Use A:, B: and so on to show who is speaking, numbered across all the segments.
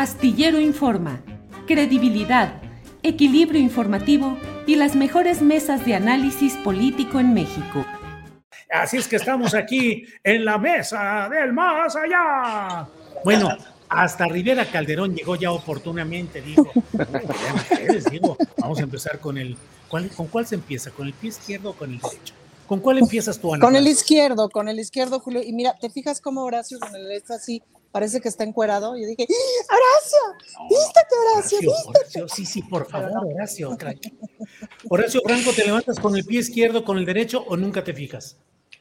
A: Astillero Informa, credibilidad, equilibrio informativo y las mejores mesas de análisis político en México.
B: Así es que estamos aquí en la mesa del más allá. Bueno, hasta Rivera Calderón llegó ya oportunamente, dijo. digo, vamos a empezar con el. ¿Con cuál se empieza? ¿Con el pie izquierdo o con el derecho? ¿Con cuál empiezas tú,
C: Ana? Con el izquierdo, con el izquierdo, Julio. Y mira, ¿te fijas cómo Horacio con el derecho así parece que está encuerado? Yo dije, Horacio, vístete, Horacio,
B: Horacio, sí, sí, por favor, Horacio. Horacio Franco, ¿te levantas con el pie izquierdo, con el derecho o nunca te fijas?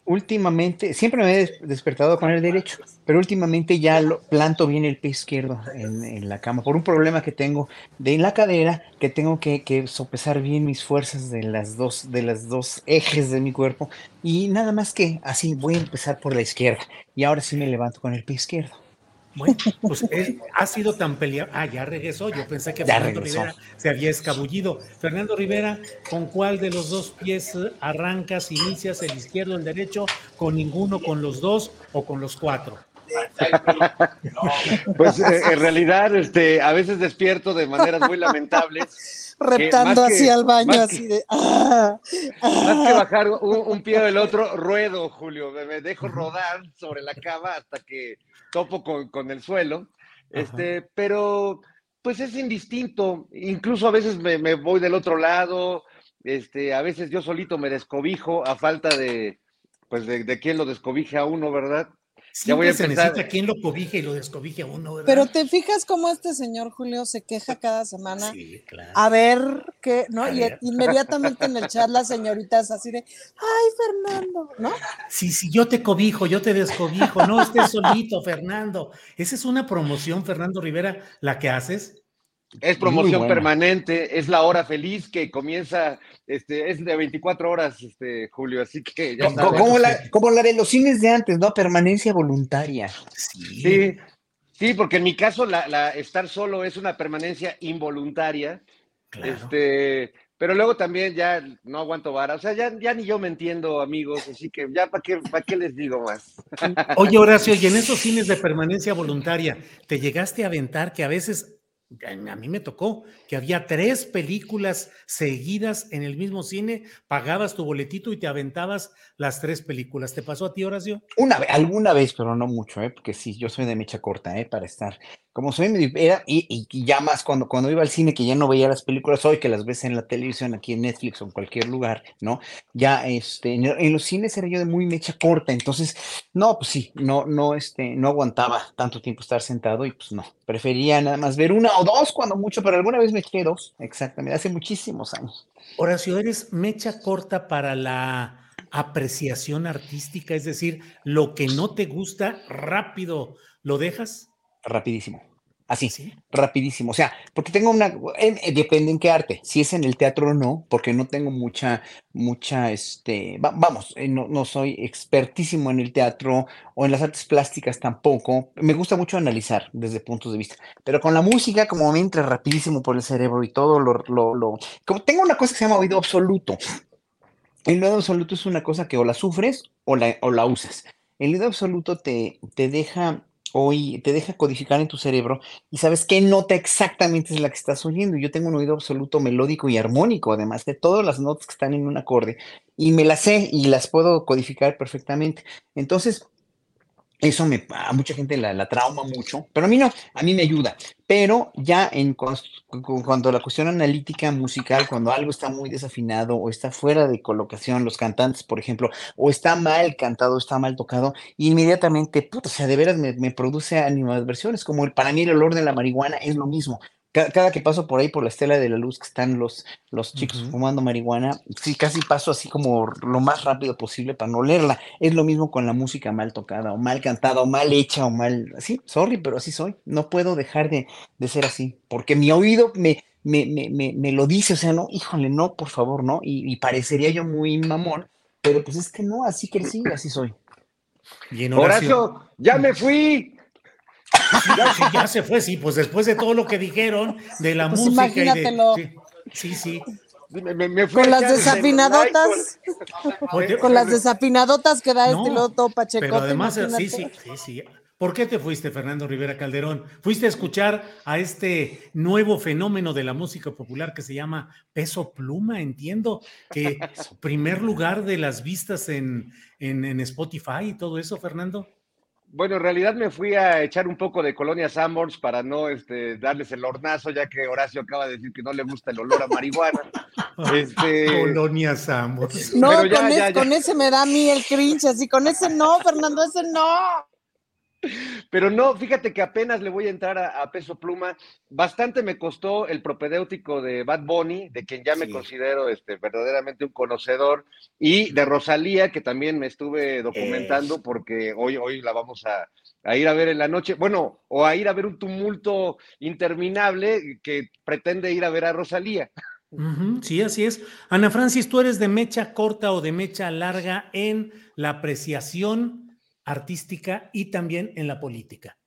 D: últimamente, siempre me he despertado con el derecho, pero últimamente ya lo, planto bien el pie izquierdo en, la cama por un problema que tengo de la cadera, que tengo que, que, sopesar bien mis fuerzas de las dos, de las dos ejes de mi cuerpo y nada más que así voy a empezar por la izquierda y ahora sí me levanto con el pie izquierdo.
B: Bueno, pues ha sido tan peleado. Ah, ya regresó. Yo pensé que Fernando Rivera se había escabullido. Fernando Rivera, ¿con cuál de los dos pies arrancas, inicias, el izquierdo, el derecho? ¿Con ninguno, con los dos o con los cuatro?
E: Pues eh, en realidad, este, a veces despierto de maneras muy lamentables.
C: Reptando hacia el baño, así de. Ah,
E: más que ah". bajar un, pie del otro, ruedo, Julio. me dejo rodar sobre la cama hasta que topo con, el suelo, este, pero pues es indistinto, incluso a veces me, voy del otro lado, este, a veces yo solito me descobijo a falta de, pues de, de quien lo descobije a uno, ¿verdad?
B: Ya voy a se necesita quien lo cobije y lo descobije a uno, ¿verdad?
C: Pero te fijas cómo este señor Julio se queja cada semana. Sí, claro. A ver qué, ¿no? y inmediatamente en el chat las señoritas así de, ay, Fernando, ¿no?
B: Sí, sí, yo te cobijo, yo te descobijo, no estés solito, Fernando. Esa es una promoción, Fernando Rivera, la que haces.
E: Es promoción permanente, es la hora feliz que comienza, este, es de 24 horas, este, Julio, así que ya
D: como, la, como la de los cines de antes, ¿no? Permanencia voluntaria.
E: Sí, sí, porque en mi caso la, estar solo es una permanencia involuntaria. Este, pero luego también ya no aguanto vara, o sea, ya, ya ni yo me entiendo, amigos, así que ya para qué, para qué les digo más.
B: Oye, Horacio, y en esos cines de permanencia voluntaria, ¿te llegaste a aventar que a veces a mí me tocó que había tres películas seguidas en el mismo cine, pagabas tu boletito y te aventabas las tres películas. ¿Te pasó a ti, Horacio?
D: Una vez, alguna vez, pero no mucho, ¿eh? porque sí, yo soy de mecha corta, ¿eh? para estar como soy, era, y, ya más cuando, cuando iba al cine, que ya no veía las películas hoy, que las ves en la televisión, aquí en Netflix o en cualquier lugar, ¿no? Ya, este, en, los cines era yo de muy mecha corta, entonces, no, pues sí, no, no, este, no aguantaba tanto tiempo estar sentado y pues no, prefería nada más ver una o dos cuando mucho, pero alguna vez me quedé dos, exactamente, hace muchísimos años.
B: Horacio, ¿eres mecha corta para la apreciación artística? Es decir, lo que no te gusta, rápido, ¿lo dejas?
D: Rapidísimo. Así, ¿Sí? rapidísimo. O sea, porque tengo una, eh, depende en qué arte. Si es en el teatro o no, porque no tengo mucha, mucha, este, vamos, eh, no, no, soy expertísimo en el teatro o en las artes plásticas tampoco. Me gusta mucho analizar desde puntos de vista. Pero con la música, como me entra rapidísimo por el cerebro y todo, lo, lo, lo, como tengo una cosa que se llama oído absoluto. El oído absoluto es una cosa que o la sufres o la, o la usas. El oído absoluto te, te deja hoy te deja codificar en tu cerebro y sabes qué nota exactamente es la que estás oyendo. Yo tengo un oído absoluto melódico y armónico, además de todas las notas que están en un acorde, y me las sé y las puedo codificar perfectamente. Entonces, eso me, a mucha gente la, trauma mucho, pero a mí no, a mí me ayuda. Pero ya en cuanto a la cuestión analítica musical, cuando algo está muy desafinado o está fuera de colocación, los cantantes, por ejemplo, o está mal cantado, está mal tocado, inmediatamente, puta, o sea, de veras me, me produce animadversiones, como para mí el olor de la marihuana es lo mismo cada, que paso por ahí por la estela de la luz que están los, los chicos fumando marihuana, sí, casi paso así como lo más rápido posible para no leerla. Es lo mismo con la música mal tocada o mal cantada o mal hecha o mal, así, sorry, pero así soy. No puedo dejar de, ser así, porque mi oído me, me, me, me, lo dice, o sea, no, híjole, no, por favor, no, y, parecería yo muy mamón, pero pues es que no, así crecí, así soy.
E: Bien, Horacio, ya me fui.
B: Ya, se fue, sí, pues después de todo lo que dijeron de la pues música.
C: Imagínatelo.
B: Y de, sí, sí.
C: con las desafinadotas, con las desafinadotas que da este loto Pacheco.
B: Pero además, sí, sí, sí, sí. ¿Por qué te fuiste, Fernando Rivera Calderón? Fuiste a escuchar a este nuevo fenómeno de la música popular que se llama Peso Pluma. Entiendo que primer lugar de las vistas en, en, Spotify y todo eso, Fernando.
E: Bueno, en realidad me fui a echar un poco de Colonia Sanborns para no este, darles el hornazo, ya que Horacio acaba de decir que no le gusta el olor a marihuana.
B: este... Colonia Sanborns.
C: No, con, con, ese me da a mí el cringe, así con ese no, Fernando, ese no.
E: Pero no, fíjate que apenas le voy a entrar a, peso pluma. Bastante me costó el propedéutico de Bad Bunny, de quien ya me considero este, verdaderamente un conocedor, y de Rosalía, que también me estuve documentando porque hoy, hoy la vamos a, ir a ver en la noche. Bueno, o a ir a ver un tumulto interminable que pretende ir a ver a Rosalía.
B: sí, así es. Ana Francis, ¿tú eres de mecha corta o de mecha larga en la apreciación? Artística y también en la política.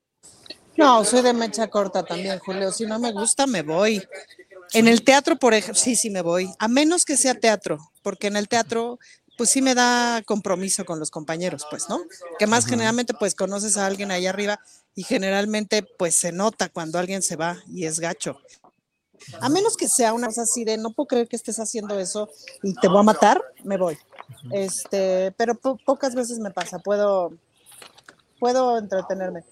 C: No, soy de mecha corta también, Julio. Si no me gusta, me voy. En el teatro, por ejemplo, sí, sí me voy. A menos que sea teatro, porque en el teatro, pues sí me da compromiso con los compañeros, pues, ¿no? Que más generalmente, pues conoces a alguien ahí arriba y generalmente, pues se nota cuando alguien se va y es gacho. A menos que sea una cosa así de no puedo creer que estés haciendo eso y te voy a matar, me voy. Este, pero pocas veces me pasa, puedo puedo entretenerme.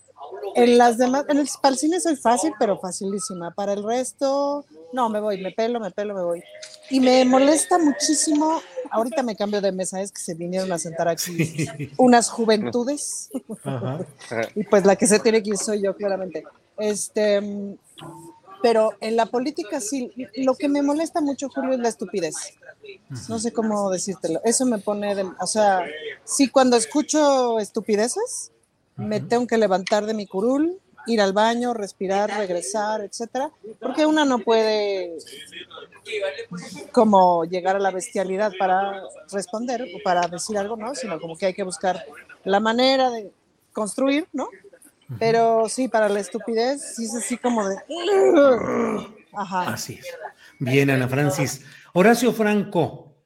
C: En las demás, en el, para el cine soy fácil, pero facilísima. Para el resto, no, me voy, me pelo, me pelo, me voy. Y me molesta muchísimo, ahorita me cambio de mesa, es que se vinieron a sentar aquí unas juventudes. y pues la que se tiene que ir soy yo, claramente. Este, pero en la política sí, lo que me molesta mucho, Julio, es la estupidez. No sé cómo decírtelo. Eso me pone, de, o sea, sí, cuando escucho estupideces, me tengo que levantar de mi curul, ir al baño, respirar, regresar, etcétera, porque una no puede como llegar a la bestialidad para responder o para decir algo, ¿no? Sino como que hay que buscar la manera de construir, ¿no? Pero sí, para la estupidez, sí es así como de...
B: Ajá. Así es. Bien, Ana Francis. Horacio Franco,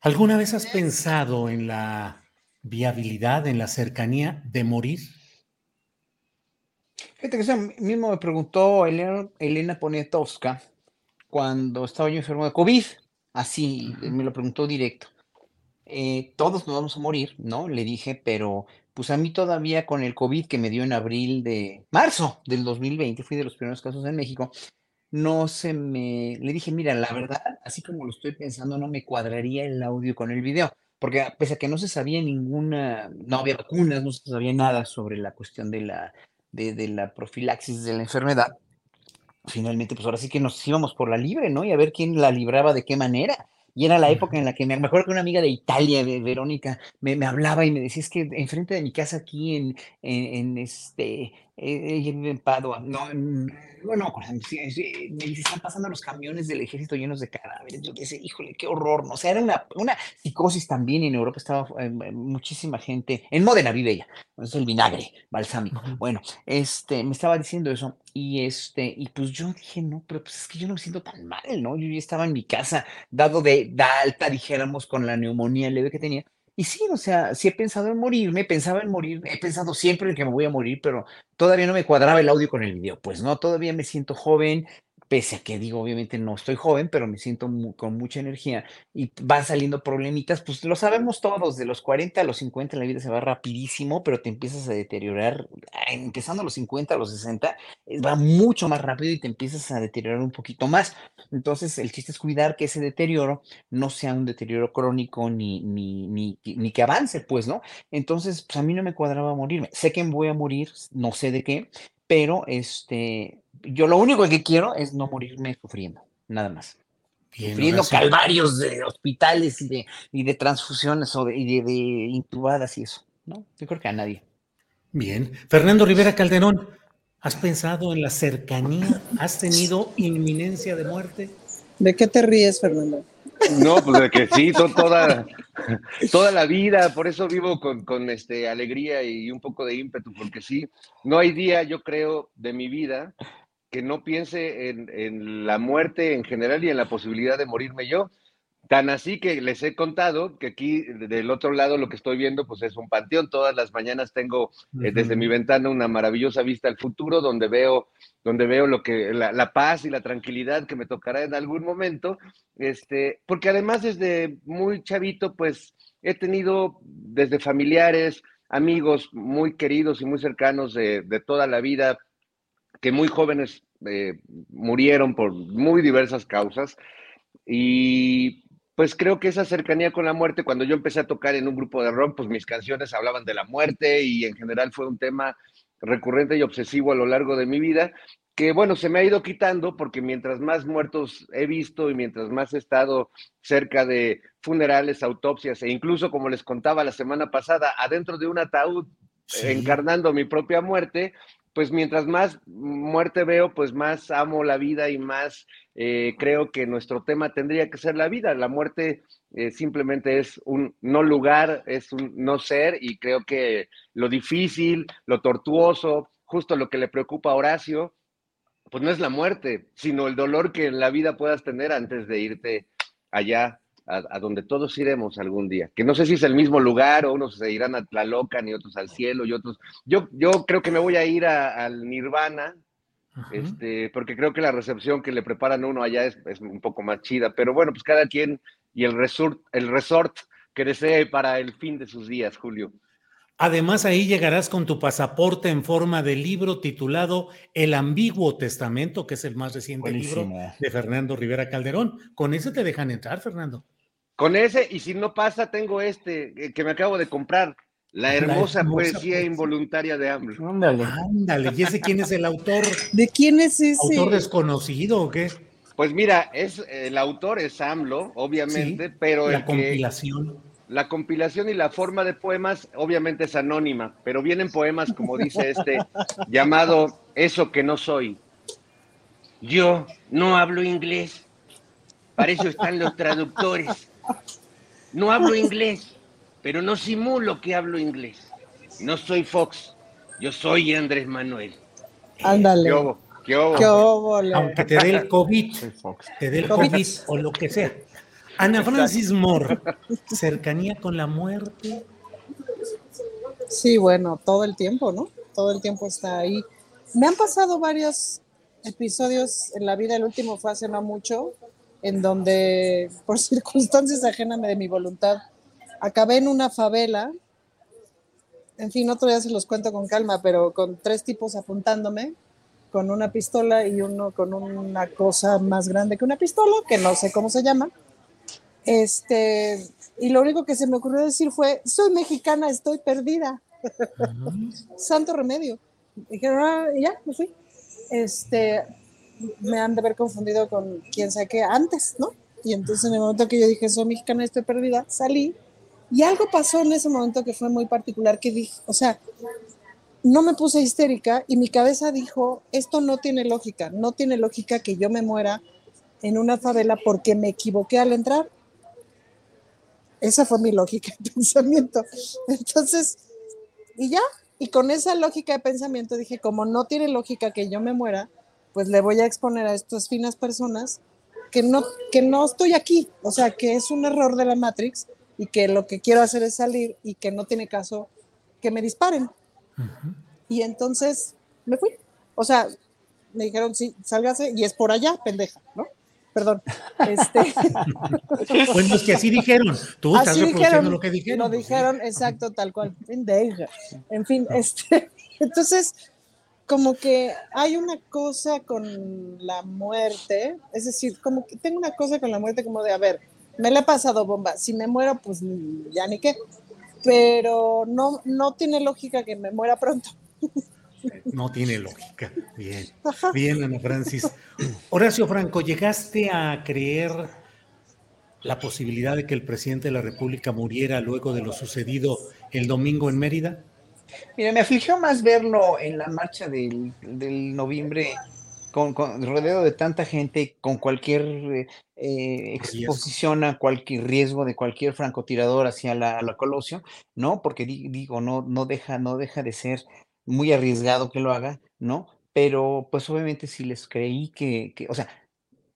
B: ¿alguna vez has pensado en la viabilidad en la cercanía de morir?
D: Fíjate que eso mismo me preguntó Elena, Elena Poniatowska cuando estaba yo enfermo de COVID. Así me lo preguntó directo. Eh, todos nos vamos a morir, ¿no? Le dije, pero pues a mí todavía con el COVID que me dio en abril de marzo del 2020, fui de los primeros casos en México, no se me, le dije, mira, la verdad, así como lo estoy pensando, no me cuadraría el audio con el video porque pese a que no se sabía ninguna, no había vacunas, no se sabía nada sobre la cuestión de la, de, la profilaxis de la enfermedad, finalmente, pues ahora sí que nos íbamos por la libre, ¿no? Y a ver quién la libraba de qué manera. Y era la época en la que me, acuerdo que una amiga de Italia, de Verónica, me, me, hablaba y me decía, es que enfrente de mi casa aquí en, en, este, ella vive en Padua, no, bueno, me dice, están pasando los camiones del ejército llenos de cadáveres. Yo decía, híjole, qué horror, ¿no? O sea, era una, una psicosis también en Europa, estaba eh, muchísima gente, en Módena vive ella, es el vinagre balsámico. Bueno, este, me estaba diciendo eso, y este, y pues yo dije, no, pero pues es que yo no me siento tan mal, ¿no? Yo ya estaba en mi casa, dado de, de alta, dijéramos, con la neumonía leve que tenía, y sí, o sea, sí he pensado en morirme, pensaba en morir, he pensado siempre en que me voy a morir, pero todavía no me cuadraba el audio con el video. Pues no, todavía me siento joven, pese a que digo, obviamente no estoy joven, pero me siento con mucha energía y van saliendo problemitas, pues lo sabemos todos, de los 40 a los 50 la vida se va rapidísimo, pero te empiezas a deteriorar, ah, empezando a los 50 a los 60, eh, va mucho más rápido y te empiezas a deteriorar un poquito más. Entonces, el chiste es cuidar que ese deterioro no sea un deterioro crónico ni, ni, ni, ni que avance, pues, ¿no? Entonces, pues a mí no me cuadraba morirme. Sé que voy a morir, no sé de qué, pero este, yo lo único que quiero es no morirme sufriendo, nada más. sufriendo calvarios de hospitales y de, y de transfusiones o de, y de, intubadas y eso, ¿no? Yo creo que a nadie.
B: Bien. Fernando Rivera Calderón, ¿has pensado en la cercanía? ¿Has tenido inminencia de muerte?
C: ¿De qué te ríes, Fernando?
E: No, pues de que sí, toda, toda la vida, por eso vivo con, con, este, alegría y un poco de ímpetu, porque sí, no hay día, yo creo, de mi vida que no piense en, la muerte en general y en la posibilidad de morirme yo. Tan así que les he contado que aquí del otro lado lo que estoy viendo pues es un panteón. Todas las mañanas tengo eh, desde mi ventana una maravillosa vista al futuro donde veo, donde veo lo que, la, la, paz y la tranquilidad que me tocará en algún momento. Este, porque además desde muy chavito pues he tenido desde familiares, amigos muy queridos y muy cercanos de, de toda la vida que muy jóvenes eh, murieron por muy diversas causas. Y pues creo que esa cercanía con la muerte, cuando yo empecé a tocar en un grupo de rock, pues mis canciones hablaban de la muerte y en general fue un tema recurrente y obsesivo a lo largo de mi vida, que bueno, se me ha ido quitando porque mientras más muertos he visto y mientras más he estado cerca de funerales, autopsias e incluso, como les contaba la semana pasada, adentro de un ataúd sí. encarnando mi propia muerte, pues mientras más muerte veo, pues más amo la vida y más eh, creo que nuestro tema tendría que ser la vida. La muerte eh, simplemente es un no lugar, es un no ser y creo que lo difícil, lo tortuoso, justo lo que le preocupa a Horacio, pues no es la muerte, sino el dolor que en la vida puedas tener antes de irte allá a, a, donde todos iremos algún día. Que no sé si es el mismo lugar o unos se irán a Tlalocan y otros al cielo y otros. Yo, yo creo que me voy a ir a, al Nirvana, este, porque creo que la recepción que le preparan a uno allá es, es, un poco más chida. Pero bueno, pues cada quien y el resort, el resort que desee para el fin de sus días, Julio.
B: Además, ahí llegarás con tu pasaporte en forma de libro titulado El Ambiguo Testamento, que es el más reciente Buenísimo. libro de Fernando Rivera Calderón. Con ese te dejan entrar, Fernando.
E: Con ese, y si no pasa, tengo este eh, que me acabo de comprar, La hermosa, La hermosa poesía, poesía, involuntaria de AMLO.
B: Ándale. Ándale, ¿y ese quién es el autor?
C: ¿De quién es ese?
B: ¿Autor desconocido o qué?
E: Pues mira, es, el autor es AMLO, obviamente, sí, pero
B: la
E: el
B: compilación.
E: Que, la compilación y la forma de poemas obviamente es anónima, pero vienen poemas, como dice este, llamado Eso que no soy. Yo no hablo inglés, para eso están los traductores. No hablo inglés, pero no simulo que hablo inglés. No soy Fox, yo soy Andrés Manuel.
C: Ándale.
E: ¿Qué obo? ¿Qué obo?
C: ¿Qué obo
B: Aunque te dé el COVID, te dé el COVID, COVID o lo que sea. Ana Francis Moore, cercanía con la muerte.
C: Sí, bueno, todo el tiempo, ¿no? Todo el tiempo está ahí. Me han pasado varios episodios en la vida, el último fue hace no mucho, en donde por circunstancias ajenas de mi voluntad, acabé en una favela. En fin, otro día se los cuento con calma, pero con tres tipos apuntándome, con una pistola y uno con una cosa más grande que una pistola, que no sé cómo se llama este, y lo único que se me ocurrió decir fue, soy mexicana, estoy perdida. Uh -huh. Santo remedio. Dijeron, ah, ya, me fui. Este, me han de haber confundido con quien sea que antes, ¿no? Y entonces en el momento que yo dije, soy mexicana, estoy perdida, salí. Y algo pasó en ese momento que fue muy particular, que dije, o sea, no me puse histérica y mi cabeza dijo, esto no tiene lógica, no tiene lógica que yo me muera en una favela porque me equivoqué al entrar esa fue mi lógica de pensamiento. Entonces, y ya, y con esa lógica de pensamiento dije, como no tiene lógica que yo me muera, pues le voy a exponer a estas finas personas que no, que no estoy aquí, o sea, que es un error de la Matrix y que lo que quiero hacer es salir y que no tiene caso que me disparen. Uh -huh. Y entonces me fui. O sea, me dijeron, sí, sálgase y es por allá, pendeja, ¿no? perdón. Este...
B: bueno, es que así dijeron. Tú
C: así
B: estás reproduciendo dijeron, lo que dijeron.
C: Lo dijeron, pues, exacto, tal cual. Pendeja. En fin, este, entonces, como que hay una cosa con la muerte, es decir, como que tengo una cosa con la muerte como de, a ver, me le he pasado bomba, si me muero, pues ya ni qué, pero no, no tiene lógica que me muera pronto.
B: No tiene lógica. Bien, bien, Ana Francis. Horacio Franco, ¿llegaste a creer la posibilidad de que el presidente de la República muriera luego de lo sucedido el domingo en Mérida?
D: Mira, me afligió más verlo en la marcha del, del noviembre con, con, rodeado de tanta gente, con cualquier eh, exposición a cualquier riesgo de cualquier francotirador hacia la, la Colosio, ¿no? Porque digo, no, no, deja, no deja de ser muy arriesgado que lo haga, ¿no? Pero pues obviamente sí les creí que, que, o sea,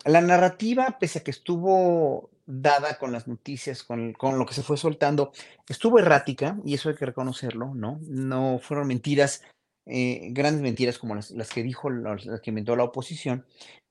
D: la narrativa, pese a que estuvo dada con las noticias, con, con, lo que se fue soltando, estuvo errática, y eso hay que reconocerlo, ¿no? No fueron mentiras, eh, grandes mentiras como las, las que dijo, las, que inventó la oposición,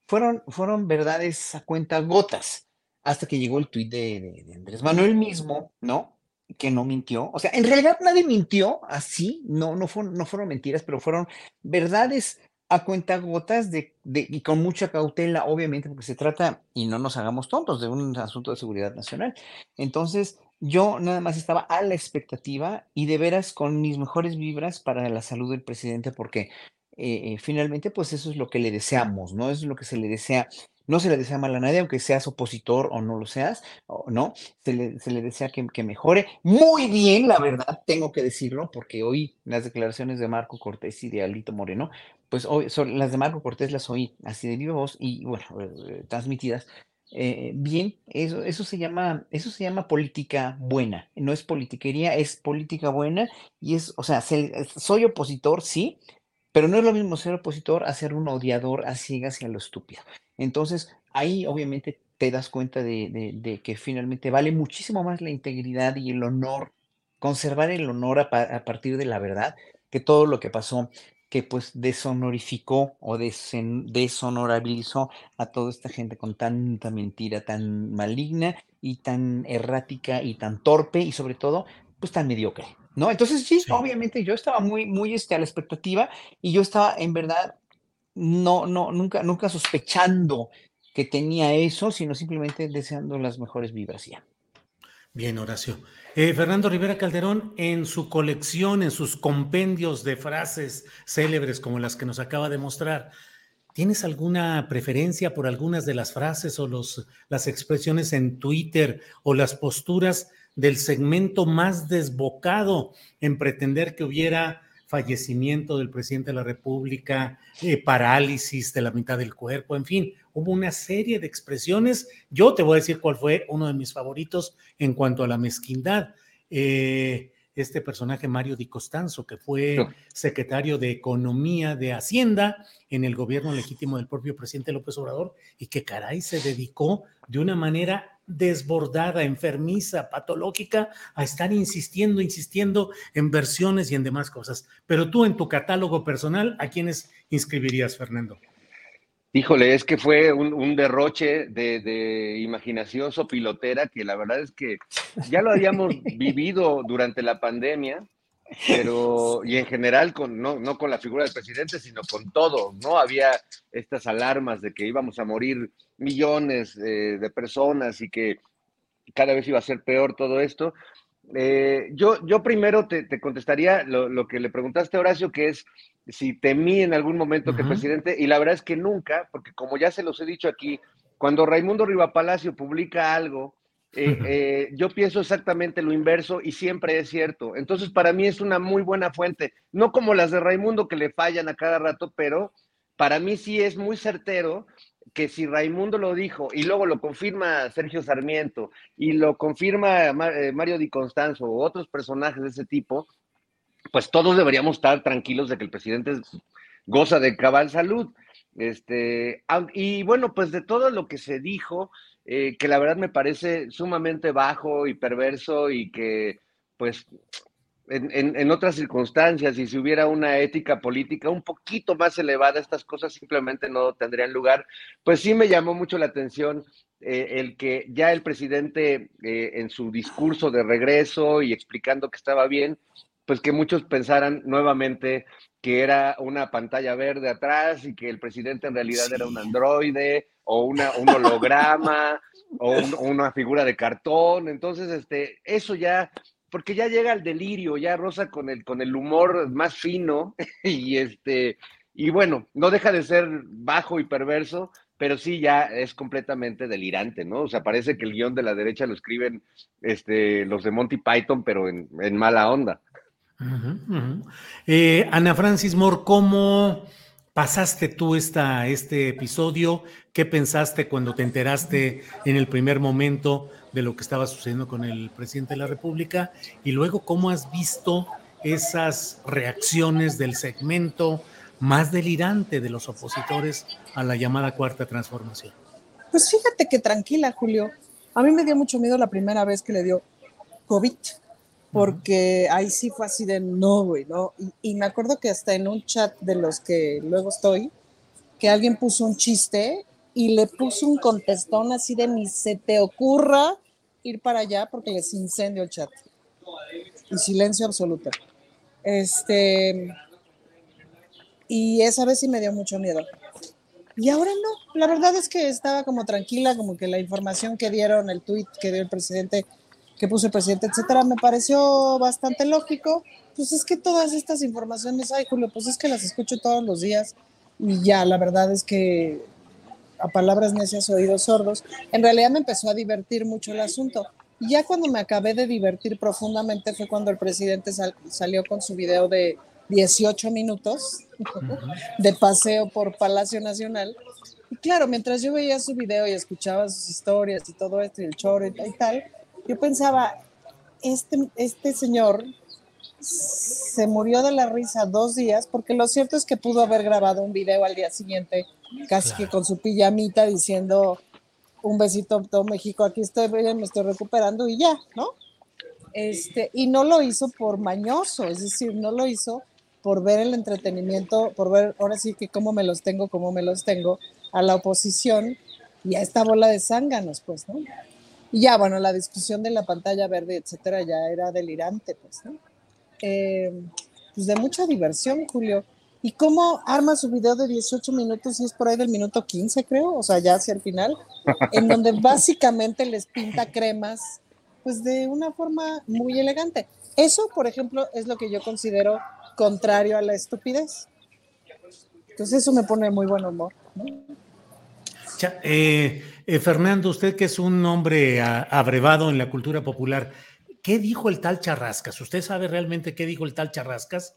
D: fueron, fueron verdades a cuenta gotas, hasta que llegó el tuit de, Andrés Manuel mismo, ¿no? Que no mintió. O sea, en realidad nadie mintió así, no, no, fueron, no fueron mentiras, pero fueron verdades a cuentagotas de, de, y con mucha cautela, obviamente, porque se trata, y no nos hagamos tontos, de un asunto de seguridad nacional. Entonces, yo nada más estaba a la expectativa y de veras con mis mejores vibras para la salud del presidente, porque eh, finalmente, pues eso es lo que le deseamos, ¿no? es lo que se le desea no se le desea mal a nadie, aunque seas opositor o no lo seas, no, se le, se le desea que, mejore. Muy bien, la verdad, tengo que decirlo, porque hoy las declaraciones de Marco Cortés y de Alito Moreno, pues hoy, las de Marco Cortés las oí así de viva voz y, bueno, eh, transmitidas. Eh, bien, eso, eso, se llama, eso se llama política buena, no es politiquería, es política buena y es, o sea, soy opositor, sí, pero no es lo mismo ser opositor a ser un odiador a ciegas y a lo estúpido. Entonces, ahí obviamente te das cuenta de, que finalmente vale muchísimo más la integridad y el honor, conservar el honor a, partir de la verdad, que todo lo que pasó, que pues deshonorificó o deshonorabilizó a toda esta gente con tanta mentira, tan maligna y tan errática y tan torpe y sobre todo, pues tan mediocre. ¿No? Entonces sí, obviamente yo estaba muy, muy este, a la expectativa y yo estaba en verdad no, no, nunca, nunca sospechando que tenía eso, sino simplemente deseando las mejores vibras ya.
B: Bien, Horacio. Eh, Fernando Rivera Calderón, en su colección, en sus compendios de frases célebres como las que nos acaba de mostrar, ¿tienes alguna preferencia por algunas de las frases o los, las expresiones en Twitter o las posturas del segmento más desbocado en pretender que hubiera fallecimiento del presidente de la República, eh, parálisis de la mitad del cuerpo, en fin, hubo una serie de expresiones. Yo te voy a decir cuál fue uno de mis favoritos en cuanto a la mezquindad. Eh, este personaje Mario Di Costanzo, que fue secretario de Economía de Hacienda en el gobierno legítimo del propio presidente López Obrador y que caray se dedicó de una manera desbordada, enfermiza, patológica, a estar insistiendo, insistiendo en versiones y en demás cosas. Pero tú en tu catálogo personal, ¿a quiénes inscribirías, Fernando?
E: Híjole, es que fue un, derroche de, de, imaginación sopilotera que la verdad es que ya lo habíamos vivido durante la pandemia, pero y en general con no, no con la figura del presidente, sino con todo, ¿no? Había estas alarmas de que íbamos a morir millones eh, de personas y que cada vez iba a ser peor todo esto. Eh, yo, yo primero te, contestaría lo, que le preguntaste a Horacio, que es si temí en algún momento que el presidente, y la verdad es que nunca, porque como ya se los he dicho aquí, cuando Raimundo Rivapalacio publica algo, eh, eh, yo pienso exactamente lo inverso y siempre es cierto. Entonces, para mí es una muy buena fuente, no como las de Raimundo que le fallan a cada rato, pero para mí sí es muy certero que si Raimundo lo dijo y luego lo confirma Sergio Sarmiento y lo confirma eh, Mario Di Constanzo o otros personajes de ese tipo, pues todos deberíamos estar tranquilos de que el presidente goza de cabal salud. Este, y bueno, pues de todo lo que se dijo, eh, que la verdad me parece sumamente bajo y perverso y que pues en, otras circunstancias y si hubiera una ética política un poquito más elevada, estas cosas simplemente no tendrían lugar. Pues sí me llamó mucho la atención eh, el que ya el presidente eh, en su discurso de regreso y explicando que estaba bien, pues que muchos pensaran nuevamente que era una pantalla verde atrás y que el presidente en realidad era un androide o una, un holograma o una figura de cartón. Entonces, este, eso ya, porque ya llega el delirio, ya rosa con el, con el humor más fino y este, y bueno, no deja de ser bajo y perverso, pero sí ya es completamente delirante, ¿no? O sea, parece que el guion de la derecha lo escriben este, los de Monty Python, pero en, en mala onda.
B: Eh, Ana Francis Moore, ¿cómo pasaste tú esta, este episodio? ¿Qué pensaste cuando te enteraste en el primer momento de lo que estaba sucediendo con el presidente de la República? Y luego, ¿cómo has visto esas reacciones del segmento más delirante de los opositores a la llamada cuarta transformación?
C: Pues fíjate que tranquila, Julio A mí me dio mucho miedo la primera vez que le dio COVID, porque ahí sí fue así de no, güey, ¿no? Y, me acuerdo que hasta en un chat de los que luego estoy, que alguien puso un chiste y le puso un contestón así de ni se te ocurra ir para allá porque les incendio el chat. Y silencio absoluto. Este, y esa vez sí me dio mucho miedo. Y ahora no, la verdad es que estaba como tranquila, como que la información que dieron, el tweet que dio el presidente, que puso el presidente, etcétera, me pareció bastante lógico. Pues es que todas estas informaciones, ay Julio, pues es que las escucho todos los días y ya, la verdad es que a palabras necias, oídos sordos, en realidad me empezó a divertir mucho el asunto. Ya cuando me acabé de divertir profundamente fue cuando el presidente salió con su video de 18 minutos de paseo por Palacio Nacional. Y claro, mientras yo veía su video y escuchaba sus historias y todo esto y el choro y tal, yo pensaba, este, este señor se murió de la risa dos días, porque lo cierto es que pudo haber grabado un video al día siguiente, casi que con su pijamita diciendo un besito todo México, aquí estoy, me estoy recuperando y ya, ¿no? Este, y no lo hizo por mañoso, es decir, no lo hizo por ver el entretenimiento, por ver ahora sí que cómo me los tengo, cómo me los tengo a la oposición y a esta bola de zánganos, pues, ¿no? Y ya, bueno, la discusión de la pantalla verde, etcétera, ya era delirante, pues, ¿no? Eh, pues de mucha diversión, Julio. ¿Y cómo arma su video de 18 minutos y es por ahí del minuto 15, creo? O sea, ya hacia el final, en donde básicamente les pinta cremas, pues de una forma muy elegante. Eso, por ejemplo, es lo que yo considero contrario a la estupidez. Entonces eso me pone muy buen humor.
B: Eh, eh, Fernando, usted que es un hombre abrevado en la cultura popular, ¿qué dijo el tal Charrascas? ¿Usted sabe realmente qué dijo el tal Charrascas?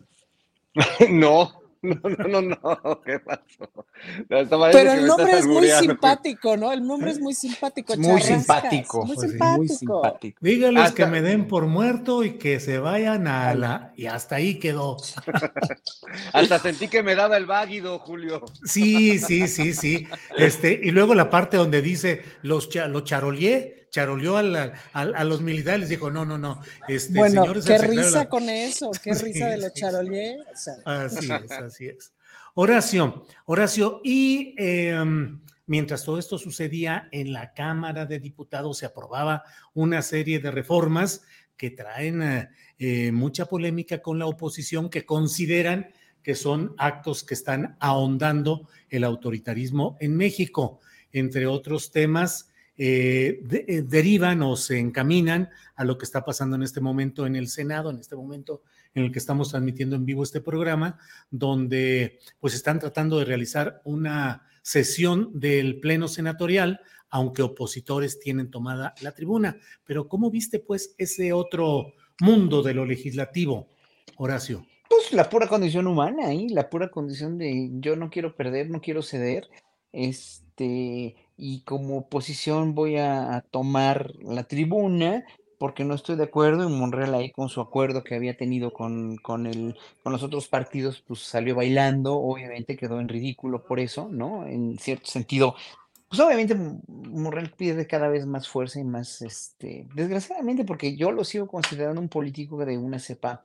E: no. No, no, no, no, ¿qué pasó?
C: Pero el nombre es muy simpático, ¿no? El nombre es muy simpático.
D: Muy simpático.
C: Muy simpático.
B: Dígales que me den por muerto y que se vayan a la... Y hasta ahí quedó.
E: hasta sentí que me daba el váguido, Julio.
B: Sí, sí, sí, sí. Este, y luego la parte donde dice los, los charolié charoleó a, los militares, dijo, no, no, no. Este,
C: bueno, qué risa con eso, qué risa de los charolier.
B: Así es, así es. Horacio, Horacio, y em, mientras todo esto sucedía en la Cámara de Diputados, se aprobaba una serie de reformas que traen eh, eh, mucha polémica con la oposición, que consideran que son actos que están ahondando el autoritarismo en México. Entre otros temas, eh, eh, derivan o se encaminan a lo que está pasando en este momento en el Senado, en este momento en el que estamos transmitiendo en vivo este programa, donde pues están tratando de realizar una sesión del Pleno Senatorial, aunque opositores tienen tomada la tribuna. Pero ¿cómo viste pues ese otro mundo de lo legislativo, Horacio?
D: Pues la pura condición humana, ¿eh? la pura condición de yo no quiero perder, no quiero ceder. Este, y como oposición voy a, tomar la tribuna porque no estoy de acuerdo y Monreal ahí con su acuerdo que había tenido con, con, el, con los otros partidos, pues salió bailando, obviamente quedó en ridículo por eso, ¿no? En cierto sentido, pues obviamente Monreal pierde cada vez más fuerza y más, este, desgraciadamente, porque yo lo sigo considerando un político de una cepa,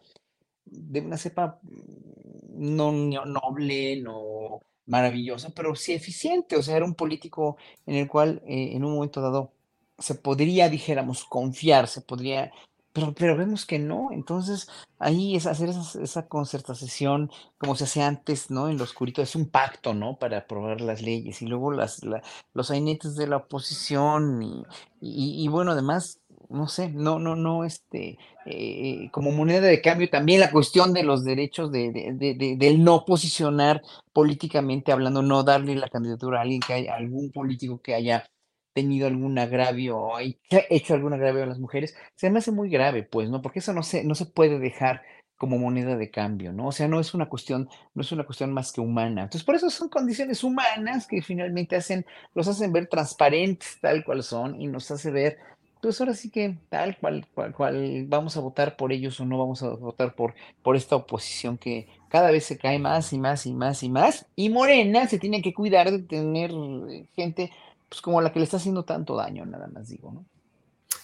D: de una cepa mm, no noble, no maravillosa, pero sí eficiente. O sea, era un político en el cual eh, en un momento dado se podría, dijéramos, confiar, se podría, pero, pero vemos que no. Entonces, ahí es hacer esa, esa concertación como se hace antes, ¿no? En lo oscurito, es un pacto, ¿no? Para aprobar las leyes. Y luego las, los ainetes de la oposición y bueno, además no sé, no, no, no, este, eh, como moneda de cambio también la cuestión de los derechos de, de, del no posicionar políticamente hablando, no darle la candidatura a alguien que haya, algún político que haya tenido algún agravio o hecho algún agravio a las mujeres, se me hace muy grave, pues, ¿no? Porque eso no se, no se puede dejar como moneda de cambio, ¿no? O sea, no es una cuestión, no es una cuestión más que humana. Entonces, por eso son condiciones humanas que finalmente hacen, los hacen ver transparentes tal cual son y nos hace ver pues ahora sí que tal cual, cual, cual, vamos a votar por ellos o no vamos a votar por, por esta oposición que cada vez se cae más y más y más y más. Y Morena se tiene que cuidar de tener eh, gente pues como la que le está haciendo tanto daño, nada más digo, ¿no?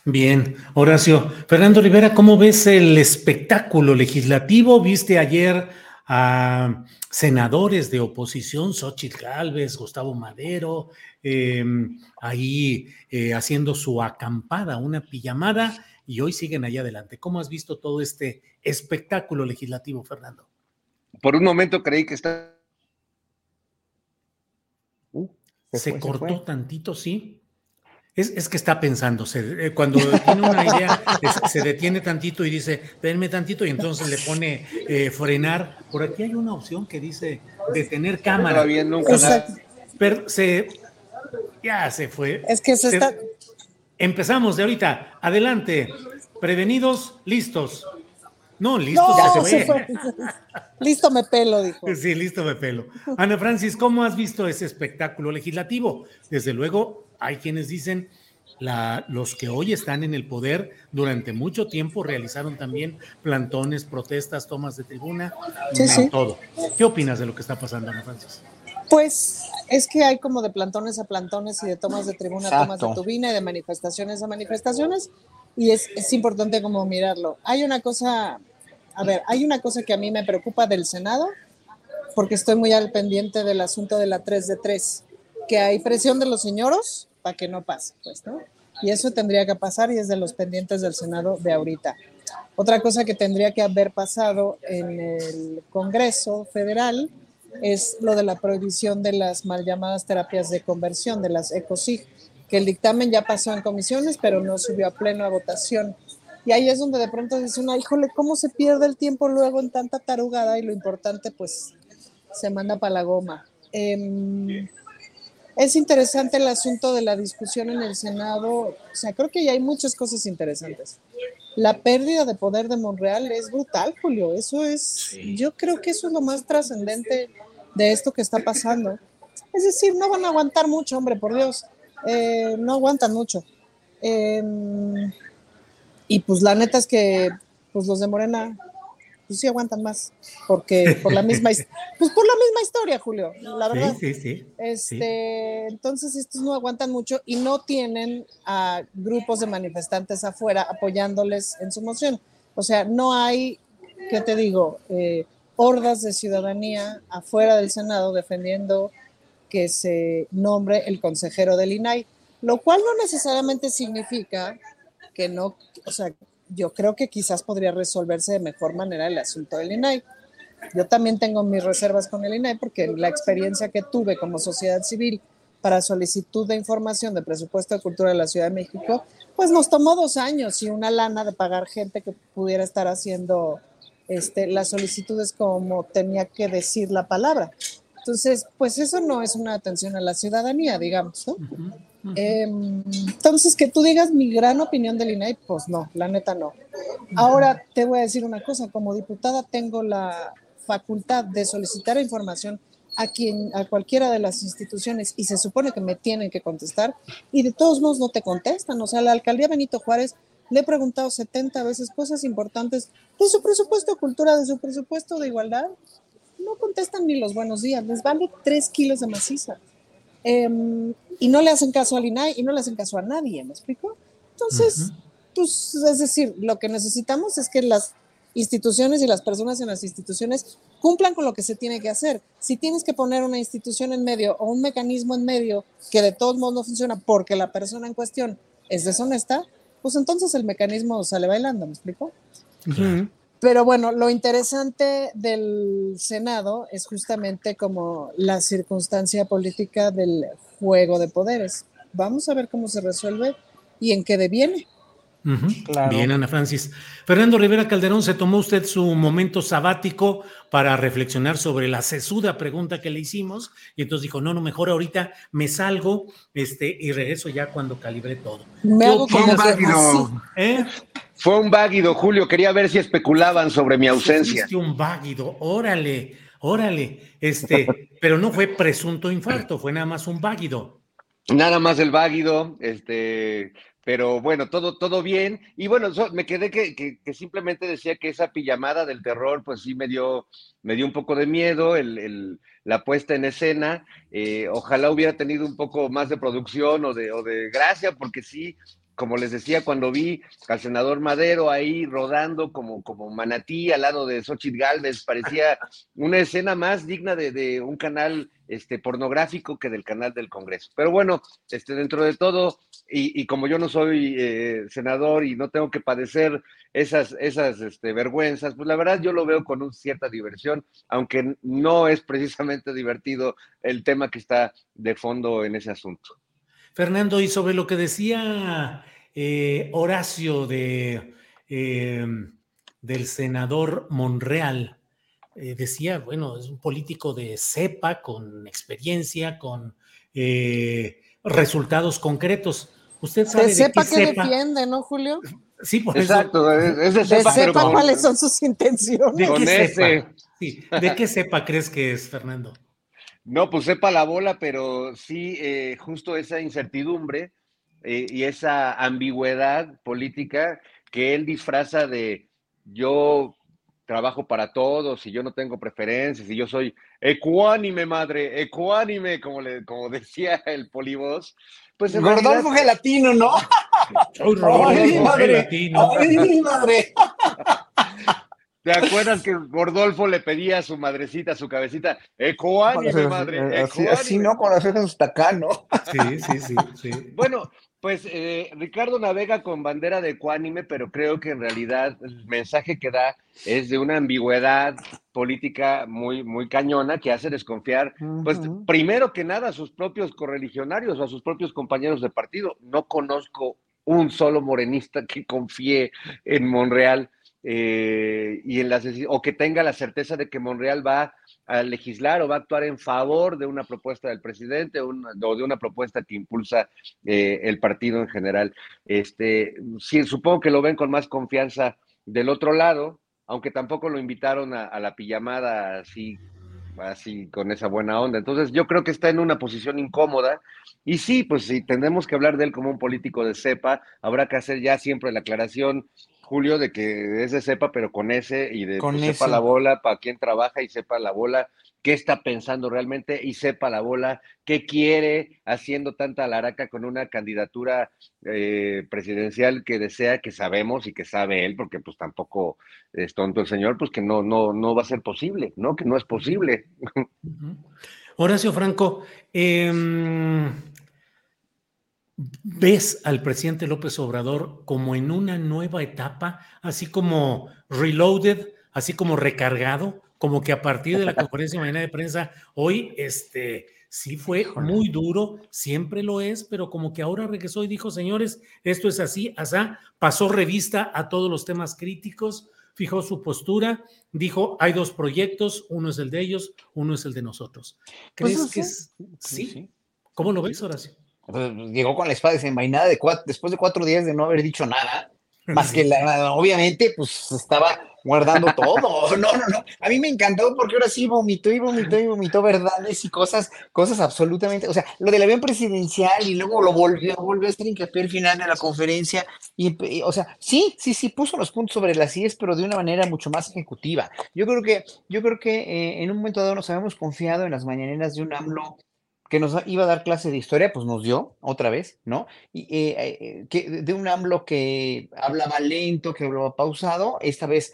B: Bien, Horacio. Fernando Rivera, ¿cómo ves el espectáculo legislativo? ¿Viste ayer a senadores de oposición, Xochitl Gálvez, Gustavo Madero, em, ahí eh, haciendo su acampada, una pijamada, y hoy siguen allá adelante. ¿Cómo has visto todo este espectáculo legislativo, Fernando?
E: Por un momento creí que está.
B: Uh, se, cortó tantito, sí. Es, que está pensando, eh, cuando tiene una idea, se detiene tantito y dice, denme tantito, y entonces le pone eh, frenar. Por aquí hay una opción que dice detener cámara. Pero se, ya se fue.
C: Es que se, está.
B: Empezamos de ahorita. Adelante. Prevenidos, listos. No, listo se, fue.
C: listo me pelo, dijo.
B: Sí, listo me pelo. Ana Francis, ¿cómo has visto ese espectáculo legislativo? Desde luego, hay quienes dicen, la, los que hoy están en el poder durante mucho tiempo realizaron también plantones, protestas, tomas de tribuna, todo. ¿Qué opinas de lo que está pasando, Ana Francis?
C: Pues es que hay como de plantones a plantones y de tomas de tribuna a tomas de tribuna y de manifestaciones a manifestaciones y es, es importante como mirarlo. Hay una cosa, a ver, hay una cosa que a mí me preocupa del Senado porque estoy muy al pendiente del asunto de la 3 de 3, que hay presión de los señoros para que no pase, pues, ¿no? Y eso tendría que pasar y es de los pendientes del Senado de ahorita. Otra cosa que tendría que haber pasado en el Congreso Federal es lo de la prohibición de las mal llamadas terapias de conversión, de las ECOSIG, que el dictamen ya pasó en comisiones, pero no subió a pleno a votación. Y ahí es donde de pronto dice una, híjole, ¿cómo se pierde el tiempo luego en tanta tarugada? Y lo importante, pues, se manda para la goma. Eh, es interesante el asunto de la discusión en el Senado. O sea, creo que ya hay muchas cosas interesantes. La pérdida de poder de Monreal es brutal, Julio. Eso es, yo creo que eso es lo más trascendente de esto que está pasando. Es decir, no van a aguantar mucho, hombre, por Dios. Eh, no aguantan mucho. Em, y pues la neta es que pues los de Morena pues sí aguantan más, porque por la misma, pues por la misma historia, Julio, la verdad.
B: Sí, sí, sí.
C: Este, entonces estos no aguantan mucho y no tienen a grupos de manifestantes afuera apoyándoles en su moción. O sea, no hay, ¿qué te digo? Eh, hordas de ciudadanía afuera del Senado defendiendo que se nombre el consejero del INAI, lo cual no necesariamente significa que no, o sea, yo creo que quizás podría resolverse de mejor manera el asunto del INAI. Yo también tengo mis reservas con el INAI porque la experiencia que tuve como sociedad civil para solicitud de información de presupuesto de cultura de la Ciudad de México, pues nos tomó dos años y una lana de pagar gente que pudiera estar haciendo este, las solicitudes como tenía que decir la palabra. Entonces, pues eso no es una atención a la ciudadanía, digamos, ¿no? Em, entonces, que tú digas mi gran opinión del INAI, pues no, la neta no. Ahora te voy a decir una cosa, como diputada tengo la facultad de solicitar información a quien a cualquiera de las instituciones y se supone que me tienen que contestar y de todos modos no te contestan, o sea, la alcaldía Benito Juárez le he preguntado 70 veces cosas importantes de su presupuesto de cultura, de su presupuesto de igualdad, no contestan ni los buenos días, les vale 3 kilos de maciza. Em, y no le hacen caso al INAI y no le hacen caso a nadie, ¿me explico? Entonces, pues, es decir, lo que necesitamos es que las instituciones y las personas en las instituciones cumplan con lo que se tiene que hacer. Si tienes que poner una institución en medio o un mecanismo en medio que de todos modos no funciona porque la persona en cuestión es deshonesta, pues entonces el mecanismo sale bailando, ¿me explico? Pero bueno, lo interesante del Senado es justamente como la circunstancia política del juego de poderes. Vamos a ver cómo se resuelve y en qué deviene.
B: Bien, Ana Francis. Fernando Rivera Calderón, ¿se tomó usted su momento sabático para reflexionar sobre la sesuda pregunta que le hicimos? Y entonces dijo, no, no, mejor ahorita me salgo este, y regreso ya cuando calibre todo.
C: Me hago como
E: ¿Eh? Fue un váguido, Julio. Quería ver si especulaban sobre mi ausencia.
B: Sí, un váguido, órale, órale. Este, pero no fue presunto infarto, fue nada más un váguido.
E: Nada más el váguido, este, pero bueno, todo, todo bien. Y bueno, me quedé que, que, simplemente decía que esa pijamada del terror, pues sí me dio, me dio un poco de miedo, el, la puesta en escena. Eh, ojalá hubiera tenido un poco más de producción o de, o de gracia, porque sí, como les decía, cuando vi al senador Madero ahí rodando como, como manatí al lado de Xochitl Galvez, parecía una escena más digna de, de, un canal este, pornográfico que del canal del Congreso. Pero bueno, este, dentro de todo, y, como yo no soy eh, senador y no tengo que padecer esas, esas este, vergüenzas, pues la verdad yo lo veo con una cierta diversión, aunque no es precisamente divertido el tema que está de fondo en ese asunto.
B: Fernando, y sobre lo que decía eh, Horacio de, eh, del senador Monreal, decía, bueno, es un político de cepa, con experiencia, con resultados concretos. Usted sabe
C: de,
B: de
C: sepa
B: qué
C: que defiende, ¿no, Julio?
B: Sí, por
E: Exacto,
B: eso.
E: es de
C: De
E: cepa, pero
C: sepa
E: con-
C: cuáles son sus intenciones.
B: ¿De
E: con?
B: Sí, ¿De qué cepa crees que es, Fernando?
E: No, pues sepa la bola, pero sí, eh, justo esa incertidumbre eh, y esa ambigüedad política que él disfraza de yo trabajo para todos y yo no tengo preferencias y yo soy ecuánime, madre, ecuánime, como, le, como decía el polibos. Pues en
D: Gordolfo
E: realidad-
D: Gelatino, ¿no? ¡Ay, madre!
B: Gelatino.
D: ¡Ay, madre!
E: ¿Te acuerdas que Gordolfo le pedía a su madrecita, a su cabecita, ecuánime, madre,
D: Así, así,
E: ecuánime"?
D: ¿no? Con las cejas hasta acá, ¿no?
B: Sí, sí, sí, sí.
E: Bueno, pues eh, Ricardo navega con bandera de ecuánime, pero creo que en realidad el mensaje que da es de una ambigüedad política muy, muy cañona que hace desconfiar, pues primero que nada a sus propios correligionarios o a sus propios compañeros de partido. No conozco un solo morenista que confíe en Monreal eh, y en las o que tenga la certeza de que Monreal va a legislar o va a actuar en favor de una propuesta del presidente o, de una propuesta que impulsa eh, el partido en general. Este, sí, supongo que lo ven con más confianza del otro lado, aunque tampoco lo invitaron a, la pijamada así, así con esa buena onda. Entonces yo creo que está en una posición incómoda y sí, pues si tendremos que hablar de él como un político de cepa, habrá que hacer ya siempre la aclaración. Julio, de que es de cepa, pero con ese y de
D: Con
E: pues, sepa
D: ese.
E: la bola para quién trabaja y sepa la bola qué está pensando realmente y sepa la bola qué quiere haciendo tanta laraca con una candidatura eh, presidencial que desea, que sabemos y que sabe él, porque pues tampoco es tonto el señor, pues que no, no, no va a ser posible, ¿no? Que no es posible.
B: Horacio Franco, em, ¿ves al presidente López Obrador como en una nueva etapa, así como reloaded, así como recargado, como que a partir de la conferencia de mañana de prensa hoy, este, sí fue muy duro, siempre lo es, pero como que ahora regresó y dijo, señores, esto es así, asá, pasó revista a todos los temas críticos, fijó su postura, dijo, hay dos proyectos, uno es el de ellos, uno es el de nosotros. ¿Crees
D: Pues,
B: que
D: sí.
B: es, sí?
D: Sí.
B: ¿Cómo lo ves, Horacio?
D: Pues, llegó con la espada desenvainada de cuatro, después de cuatro días de no haber dicho nada, más que la, obviamente, pues estaba guardando todo. No, no, no. A mí me encantó porque ahora sí vomitó y vomitó y vomitó verdades y cosas, cosas absolutamente. O sea, lo del avión presidencial y luego lo volvió, volvió a hacer hincapié al final de la conferencia. Y, y, o sea, sí, sí, sí, puso los puntos sobre las IES, pero de una manera mucho más ejecutiva. Yo creo que, yo creo que eh, en un momento dado nos habíamos confiado en las mañaneras de un AMLO que nos iba a dar clase de historia, pues nos dio otra vez, ¿no? Y eh, eh, que de un AMLO que hablaba lento, que hablaba pausado, esta vez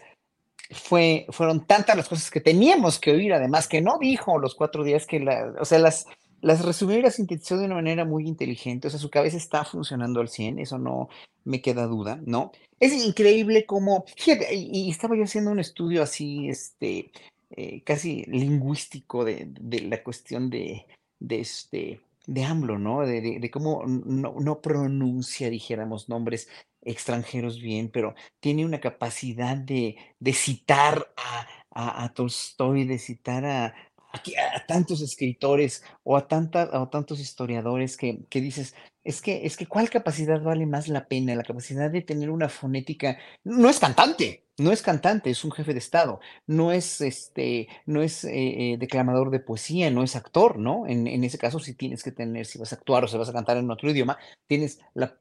D: fue, fueron tantas las cosas que teníamos que oír, además que no dijo los cuatro días que, o sea, las, las resumió y las sintetizó de una manera muy inteligente, o sea, su cabeza está funcionando al 100, eso no me queda duda, ¿no? Es increíble cómo, fíjate, y, estaba yo haciendo un estudio así, este, eh, casi lingüístico de la cuestión de, de este de AMLO, ¿no? De, de, cómo no, pronuncia, dijéramos, nombres extranjeros bien, pero tiene una capacidad de, de citar a, a, a, Tolstoy, de citar a, a, tantos escritores o a, tanta, a tantos historiadores que, que dices, es que, es que ¿cuál capacidad vale más la pena? La capacidad de tener una fonética, no es cantante, no es cantante, es un jefe de Estado, no es, este, no es eh, eh, declamador de poesía, no es actor, ¿no? En, ese caso, si tienes que tener, si vas a actuar o si vas a cantar en otro idioma, tienes la,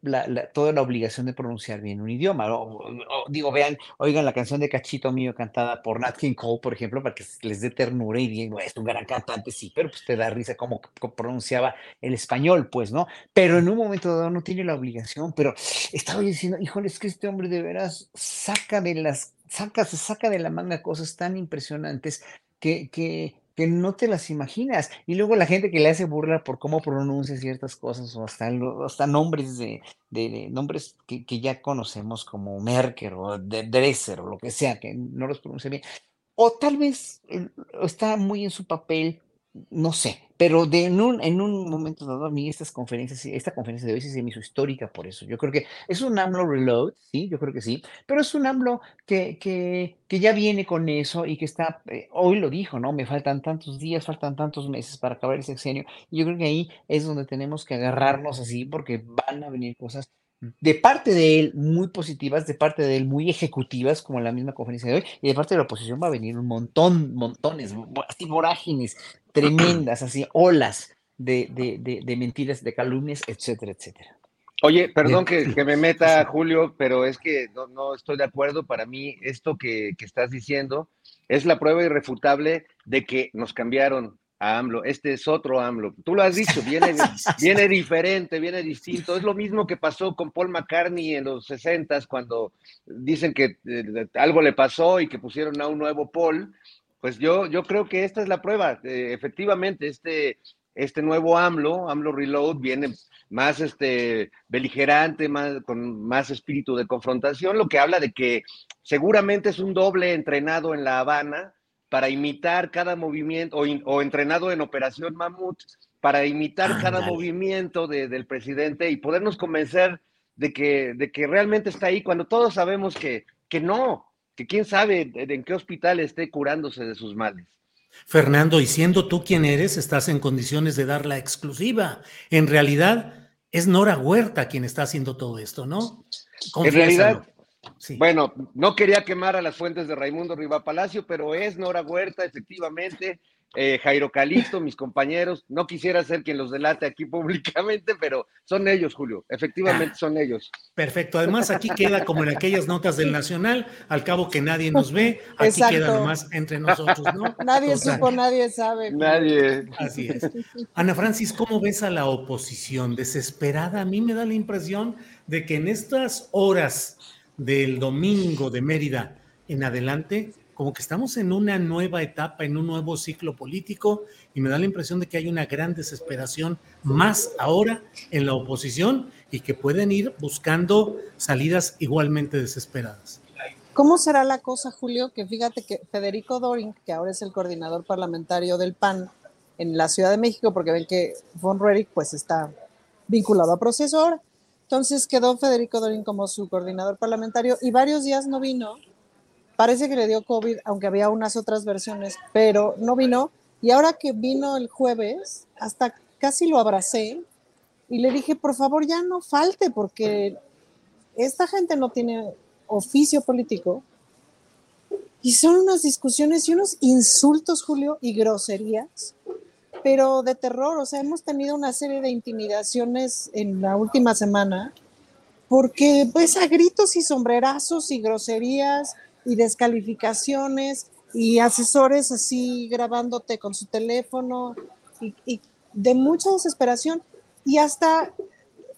D: toda la obligación de pronunciar bien un idioma. Digo, vean, oigan la canción de Cachito Mío cantada por Nat King Cole, por ejemplo, para que les dé ternura y digan, es un gran cantante, sí, pero pues te da risa cómo pronunciaba el español, pues, ¿no? Pero en un momento dado no tiene la obligación, pero estaba diciendo, híjole, es que este hombre de veras saca de las, saca, se saca de la manga cosas tan impresionantes que, que, que no te las imaginas. Y luego la gente que le hace burla por cómo pronuncia ciertas cosas o hasta, hasta nombres de, de, nombres que, que, ya conocemos como Merker o de Dresser o lo que sea, que no los pronuncia bien. O tal vez eh, está muy en su papel no sé, pero de, en, un, en un momento dado a mí estas conferencias, esta conferencia de hoy se me hizo histórica por eso. Yo creo que es un AMLO reload, sí, yo creo que sí, pero es un AMLO que, que, que ya viene con eso y que está, eh, hoy lo dijo, ¿no? Me faltan tantos días, faltan tantos meses para acabar el sexenio. Y yo creo que ahí es donde tenemos que agarrarnos así porque van a venir cosas de parte de él muy positivas, de parte de él muy ejecutivas, como la misma conferencia de hoy, y de parte de la oposición va a venir un montón, montones, así vorágines tremendas, así olas de, de, de, mentiras, de calumnias, etcétera, etcétera.
E: Oye, perdón que, que, me meta, Julio, pero es que no, no estoy de acuerdo. Para mí, esto que, que, estás diciendo es la prueba irrefutable de que nos cambiaron a AMLO. Este es otro AMLO. Tú lo has dicho, viene, viene diferente, viene distinto. Es lo mismo que pasó con Paul McCartney en los 60 cuando dicen que eh, algo le pasó y que pusieron a un nuevo Paul. Pues yo, yo creo que esta es la prueba. Eh, efectivamente, este, este nuevo AMLO, AMLO Reload, viene más este, beligerante, más, con más espíritu de confrontación, lo que habla de que seguramente es un doble entrenado en La Habana para imitar cada movimiento, o, entrenado en Operación Mamut, para imitar cada movimiento del presidente y podernos convencer de que, de que realmente está ahí, cuando todos sabemos que, que no, que quién sabe en qué hospital esté curándose de sus males.
B: Fernando, y siendo tú quien eres, estás en condiciones de dar la exclusiva. En realidad, es Nora Huerta quien está haciendo todo esto, ¿no?
E: En realidad, bueno, no quería quemar a las fuentes de Raimundo Riva Palacio, pero es Nora Huerta, efectivamente. Eh, Jairo Calixto, mis compañeros, no quisiera ser quien los delate aquí públicamente, pero son ellos, Julio, efectivamente son ellos.
B: Perfecto, además aquí queda como en aquellas notas del Nacional, al cabo que nadie nos ve, aquí queda nomás entre nosotros, ¿no?
C: Nadie supo, nadie sabe.
E: Nadie.
B: Así es. Ana Francis, ¿cómo ves a la oposición? Desesperada, a mí me da la impresión de que en estas horas del domingo de Mérida en adelante, como que estamos en una nueva etapa, en un nuevo ciclo político, y me da la impresión de que hay una gran desesperación más ahora en la oposición y que pueden ir buscando salidas igualmente desesperadas.
C: ¿Cómo será la cosa, Julio? Que fíjate que Federico Doring, que ahora es el coordinador parlamentario del PAN en la Ciudad de México, porque ven que Von Ruerich pues está vinculado a proceso ahora, entonces quedó Federico Dorín como su coordinador parlamentario y varios días no vino. Parece que le dio COVID, aunque había unas otras versiones, pero no vino. Y ahora que vino el jueves, hasta casi lo abracé y le dije, por favor, ya no falte, porque esta gente no tiene oficio político. Y son unas discusiones y unos insultos, Julio, y groserías pero de terror. O sea, hemos tenido una serie de intimidaciones en la última semana, porque pues a gritos y sombrerazos y groserías y descalificaciones y asesores así grabándote con su teléfono y, de mucha desesperación. Y hasta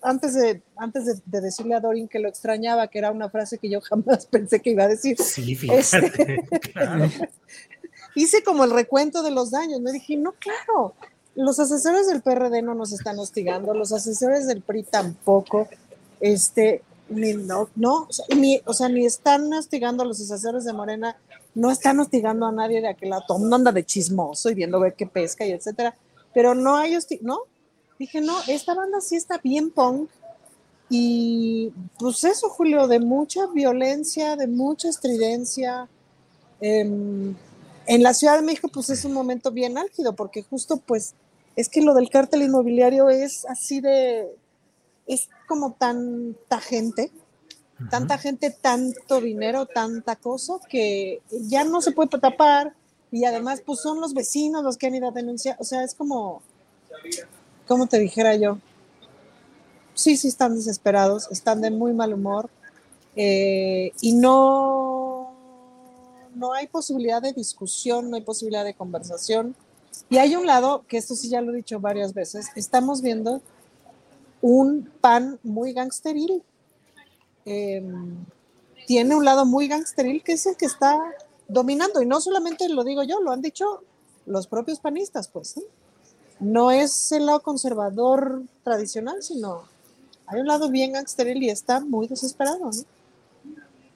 C: antes de, antes de, decirle a Dorin que lo extrañaba, que era una frase que yo jamás pensé que iba a decir.
B: Sí, fíjate, este,
C: hice como el recuento de los daños. Me dije, no, claro, los asesores del PRD no nos están hostigando, los asesores del PRI tampoco, este, ni, no, no, ni, o sea, ni están hostigando a los asesores de Morena, no están hostigando a nadie de aquel lado, todo mundo anda de chismoso y viendo ver qué pesca y etcétera, pero no hay no, dije, no, esta banda sí está bien punk, y pues eso, Julio, de mucha violencia, de mucha estridencia, eh, en la Ciudad de México, pues es un momento bien álgido, porque justo pues es que lo del cártel inmobiliario es así de, es como tanta gente, tanta gente, tanto dinero, tanta cosa, que ya no se puede tapar y además pues son los vecinos los que han ido a denunciar, o sea, es como, como te dijera yo, sí, sí están desesperados, están de muy mal humor eh, y no no hay posibilidad de discusión, no hay posibilidad de conversación. Y hay un lado, que esto sí ya lo he dicho varias veces, estamos viendo un PAN muy gangsteril. Em, tiene un lado muy gangsteril que es el que está dominando. Y no solamente lo digo yo, lo han dicho los propios panistas, pues. No es el lado conservador tradicional, sino hay un lado bien gangsteril y está muy desesperado,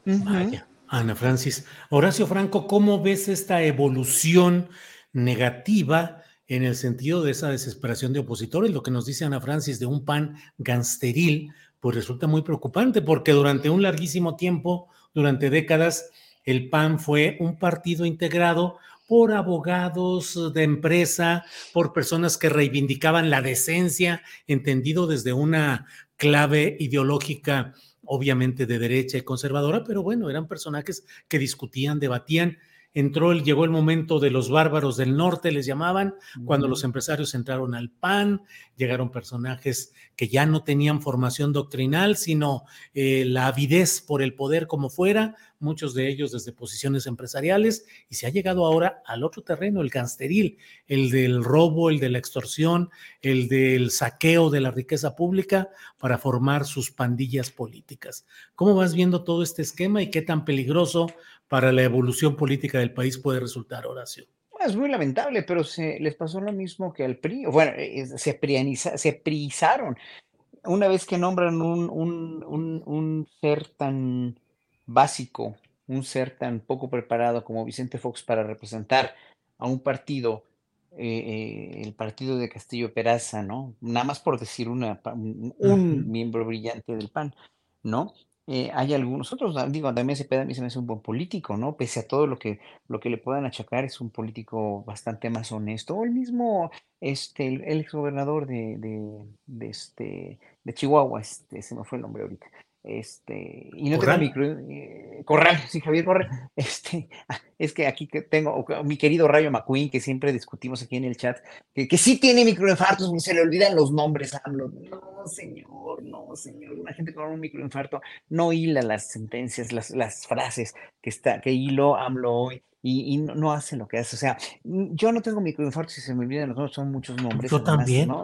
B: Vaya, Ana Francis. Horacio Franco, ¿cómo ves esta evolución negativa en el sentido de esa desesperación de opositores? Lo que nos dice Ana Francis de un pan gangsteril, pues resulta muy preocupante porque durante un larguísimo tiempo, durante décadas, el PAN fue un partido integrado por abogados de empresa, por personas que reivindicaban la decencia, entendido desde una clave ideológica, obviamente de derecha y conservadora, pero bueno, eran personajes que discutían, debatían entró el, llegó el momento de los bárbaros del norte, les llamaban, cuando los empresarios entraron al PAN, llegaron personajes que ya no tenían formación doctrinal, sino eh, la avidez por el poder como fuera, muchos de ellos desde posiciones empresariales, y se ha llegado ahora al otro terreno, el gangsteril, el del robo, el de la extorsión, el del saqueo de la riqueza pública para formar sus pandillas políticas. ¿Cómo vas viendo todo este esquema y qué tan peligroso para la evolución política del país puede resultar, Horacio.
D: Es muy lamentable, pero se les pasó lo mismo que al PRI. Bueno, se, prianiza, se priizaron. Una vez que nombran un, un, un, ser tan básico, un ser tan poco preparado como Vicente Fox para representar a un partido, eh, eh, el partido de Castillo Peraza, ¿no? Nada más por decir una, un, miembro brillante del PAN, ¿no? Eh, hay algunos otros, digo, también Cepeda a mí se me hace un buen político, ¿no? Pese a todo lo que, lo que le puedan achacar, es un político bastante más honesto. O el mismo, este, el, ex exgobernador de, de, de, este, de Chihuahua, este, se me fue el nombre ahorita. Este, y no tengo micro, eh, Corral, sí, Javier Corral. Este, es que aquí tengo mi querido Rayo McQueen, que siempre discutimos aquí en el chat, que, que sí tiene microinfartos, se le olvidan los nombres, AMLO. No, señor, no, señor. Una gente con un microinfarto no hila las sentencias, las, las frases que está, que hilo AMLO hoy y, no, hace lo que hace. O sea, mm, yo no tengo microinfarto si se me olvidan los nombres, son muchos nombres.
B: Yo también.
D: ¿no?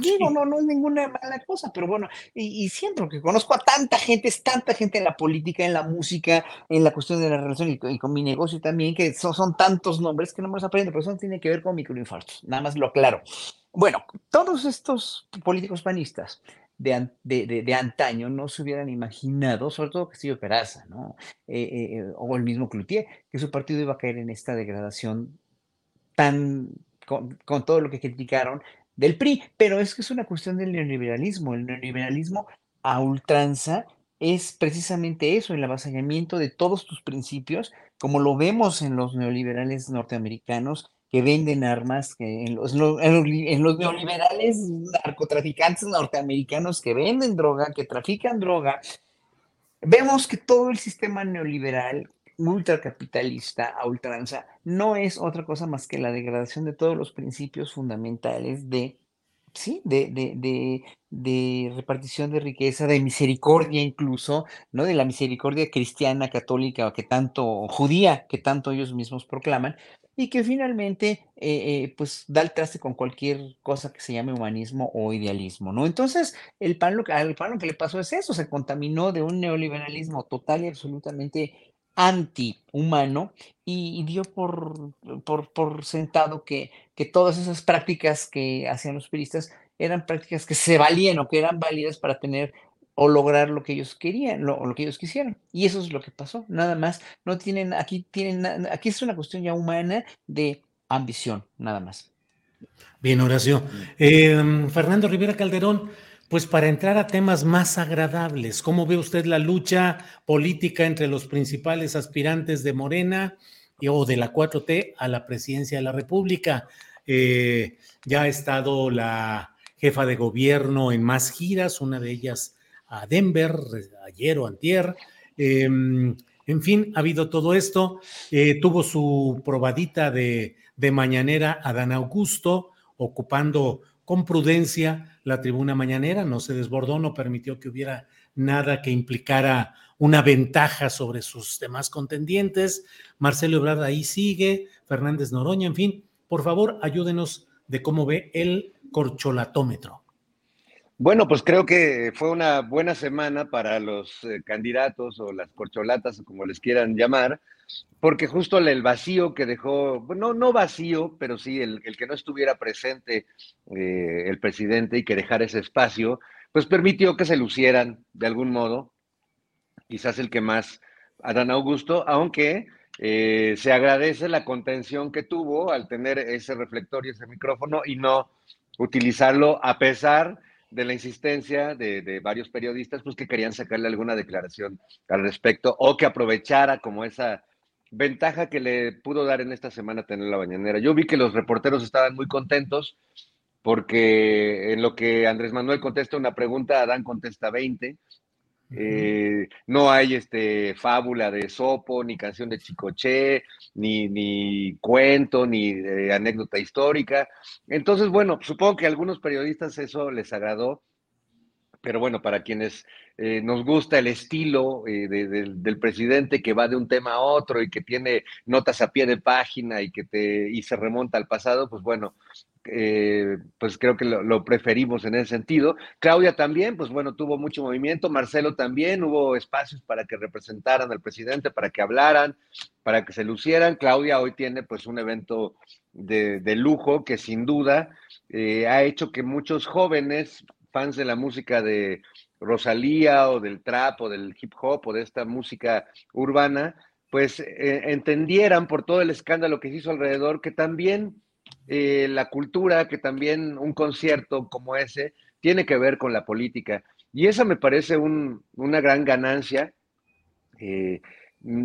D: Digo, no, no es ninguna mala cosa, pero bueno, y, siento que conozco a tanta gente, es tanta gente en la política, en la música, en la cuestión de la relación y, con mi negocio también, que son, son, tantos nombres que no me los aprendo, pero eso no tiene que ver con microinfartos, nada más lo aclaro. Bueno, todos estos políticos panistas de, de, antaño no se hubieran imaginado, sobre todo Castillo Peraza, ¿no? Eh, eh, eh, o el mismo Cloutier, que su partido iba a caer en esta degradación tan, con, todo lo que criticaron del PRI, pero es que es una cuestión del neoliberalismo, el neoliberalismo a ultranza es precisamente eso, el avasallamiento de todos tus principios, como lo vemos en los neoliberales norteamericanos, que venden armas, que en los, neoliberales narcotraficantes norteamericanos que venden droga, que trafican droga, vemos que todo el sistema neoliberal ultracapitalista a ultranza no es otra cosa más que la degradación de todos los principios fundamentales de, sí, de, de, de, repartición de riqueza, de misericordia incluso, ¿no? De la misericordia cristiana, católica, que tanto, judía, que tanto ellos mismos proclaman, y que finalmente eh, eh, pues da el traste con cualquier cosa que se llame humanismo o idealismo, ¿no? Entonces, el PAN lo, al PAN lo que le pasó es eso, se contaminó de un neoliberalismo total y absolutamente antihumano y, y dio por, por, por sentado que, que todas esas prácticas que hacían los puristas eran prácticas que se valían o que eran válidas para tener o lograr lo que ellos querían, lo, lo que ellos quisieran. Y eso es lo que pasó, nada más. No tienen, aquí tienen, aquí es una cuestión ya humana de ambición, nada más.
B: Bien, Horacio. Em, Fernando Rivera Calderón, pues para entrar a temas más agradables, ¿cómo ve usted la lucha política entre los principales aspirantes de Morena y, o de la 4T a la presidencia de la República? Eh, ya ha estado la jefa de gobierno en más giras, una de ellas a Denver ayer o antier. Em, en fin, ha habido todo esto. Eh, tuvo su probadita de, de mañanera Dan Augusto, ocupando con prudencia la tribuna mañanera, no se desbordó, no permitió que hubiera nada que implicara una ventaja sobre sus demás contendientes. Marcelo Ebrard ahí sigue, Fernández Noroña, en fin, por favor, ayúdenos de cómo ve el corcholatómetro.
E: Bueno, pues creo que fue una buena semana para los eh, candidatos o las corcholatas, como les quieran llamar, porque justo el, vacío que dejó, bueno, no vacío, pero sí el, que no estuviera presente eh, el presidente y que dejara ese espacio, pues permitió que se lucieran de algún modo, quizás el que más Adán Augusto, aunque eh, se agradece la contención que tuvo al tener ese reflector y ese micrófono y no utilizarlo a pesar de la insistencia de, varios periodistas, pues que querían sacarle alguna declaración al respecto o que aprovechara como esa ventaja que le pudo dar en esta semana tener la bañanera. Yo vi que los reporteros estaban muy contentos porque en lo que Andrés Manuel contesta una pregunta, Adán contesta 20. Eh, no hay este fábula de Sopo, ni canción de Chicoche, ni, ni cuento, ni anécdota histórica. Entonces, bueno, supongo que a algunos periodistas eso les agradó, pero bueno, para quienes eh, nos gusta el estilo eh, del presidente que va de un tema a otro y que tiene notas a pie de página y que te y se remonta al pasado, pues bueno, eh, pues creo que lo, preferimos en ese sentido. Claudia también, pues bueno, tuvo mucho movimiento, Marcelo también, hubo espacios para que representaran al presidente, para que hablaran, para que se lucieran. Claudia hoy tiene pues un evento de, lujo que sin duda ha hecho que muchos jóvenes, fans de la música de Rosalía o del trap o del hip hop o de esta música urbana, pues eh, entendieran por todo el escándalo que se hizo alrededor que también eh, la cultura, que también un concierto como ese tiene que ver con la política. Y esa me parece una gran ganancia eh,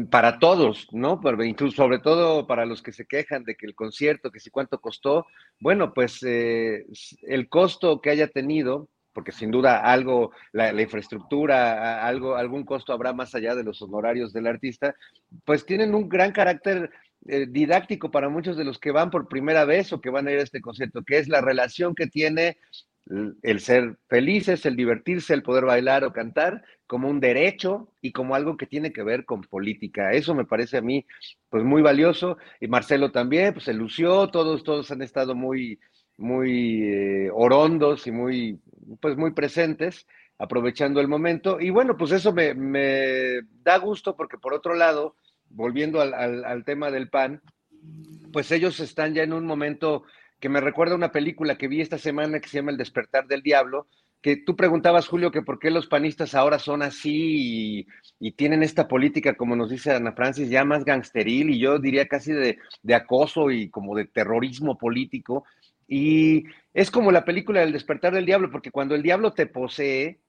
E: para todos, ¿no? incluso sobre todo para los que se quejan de que el concierto, que si cuánto costó, bueno, pues el costo que haya tenido porque sin duda algo, la, infraestructura, algo, algún costo habrá más allá de los honorarios del artista, pues tienen un gran carácter eh, didáctico para muchos de los que van por primera vez o que van a ir a este concierto, que es la relación que tiene el ser felices, el divertirse, el poder bailar o cantar como un derecho y como algo que tiene que ver con política. Eso me parece a mí pues muy valioso y Marcelo también, pues se lució, todos todos han estado muy muy eh, orondos y muy pues muy presentes, aprovechando el momento. Y bueno, pues eso me, da gusto porque por otro lado, volviendo al, tema del PAN, pues ellos están ya en un momento que me recuerda una película que vi esta semana que se llama El despertar del diablo, que tú preguntabas, Julio, que por qué los panistas ahora son así y, tienen esta política, como nos dice Ana Francis, ya más gangsteril y yo diría casi de, de acoso y como de terrorismo político. Y es como la película del despertar del diablo, porque cuando el diablo te posee,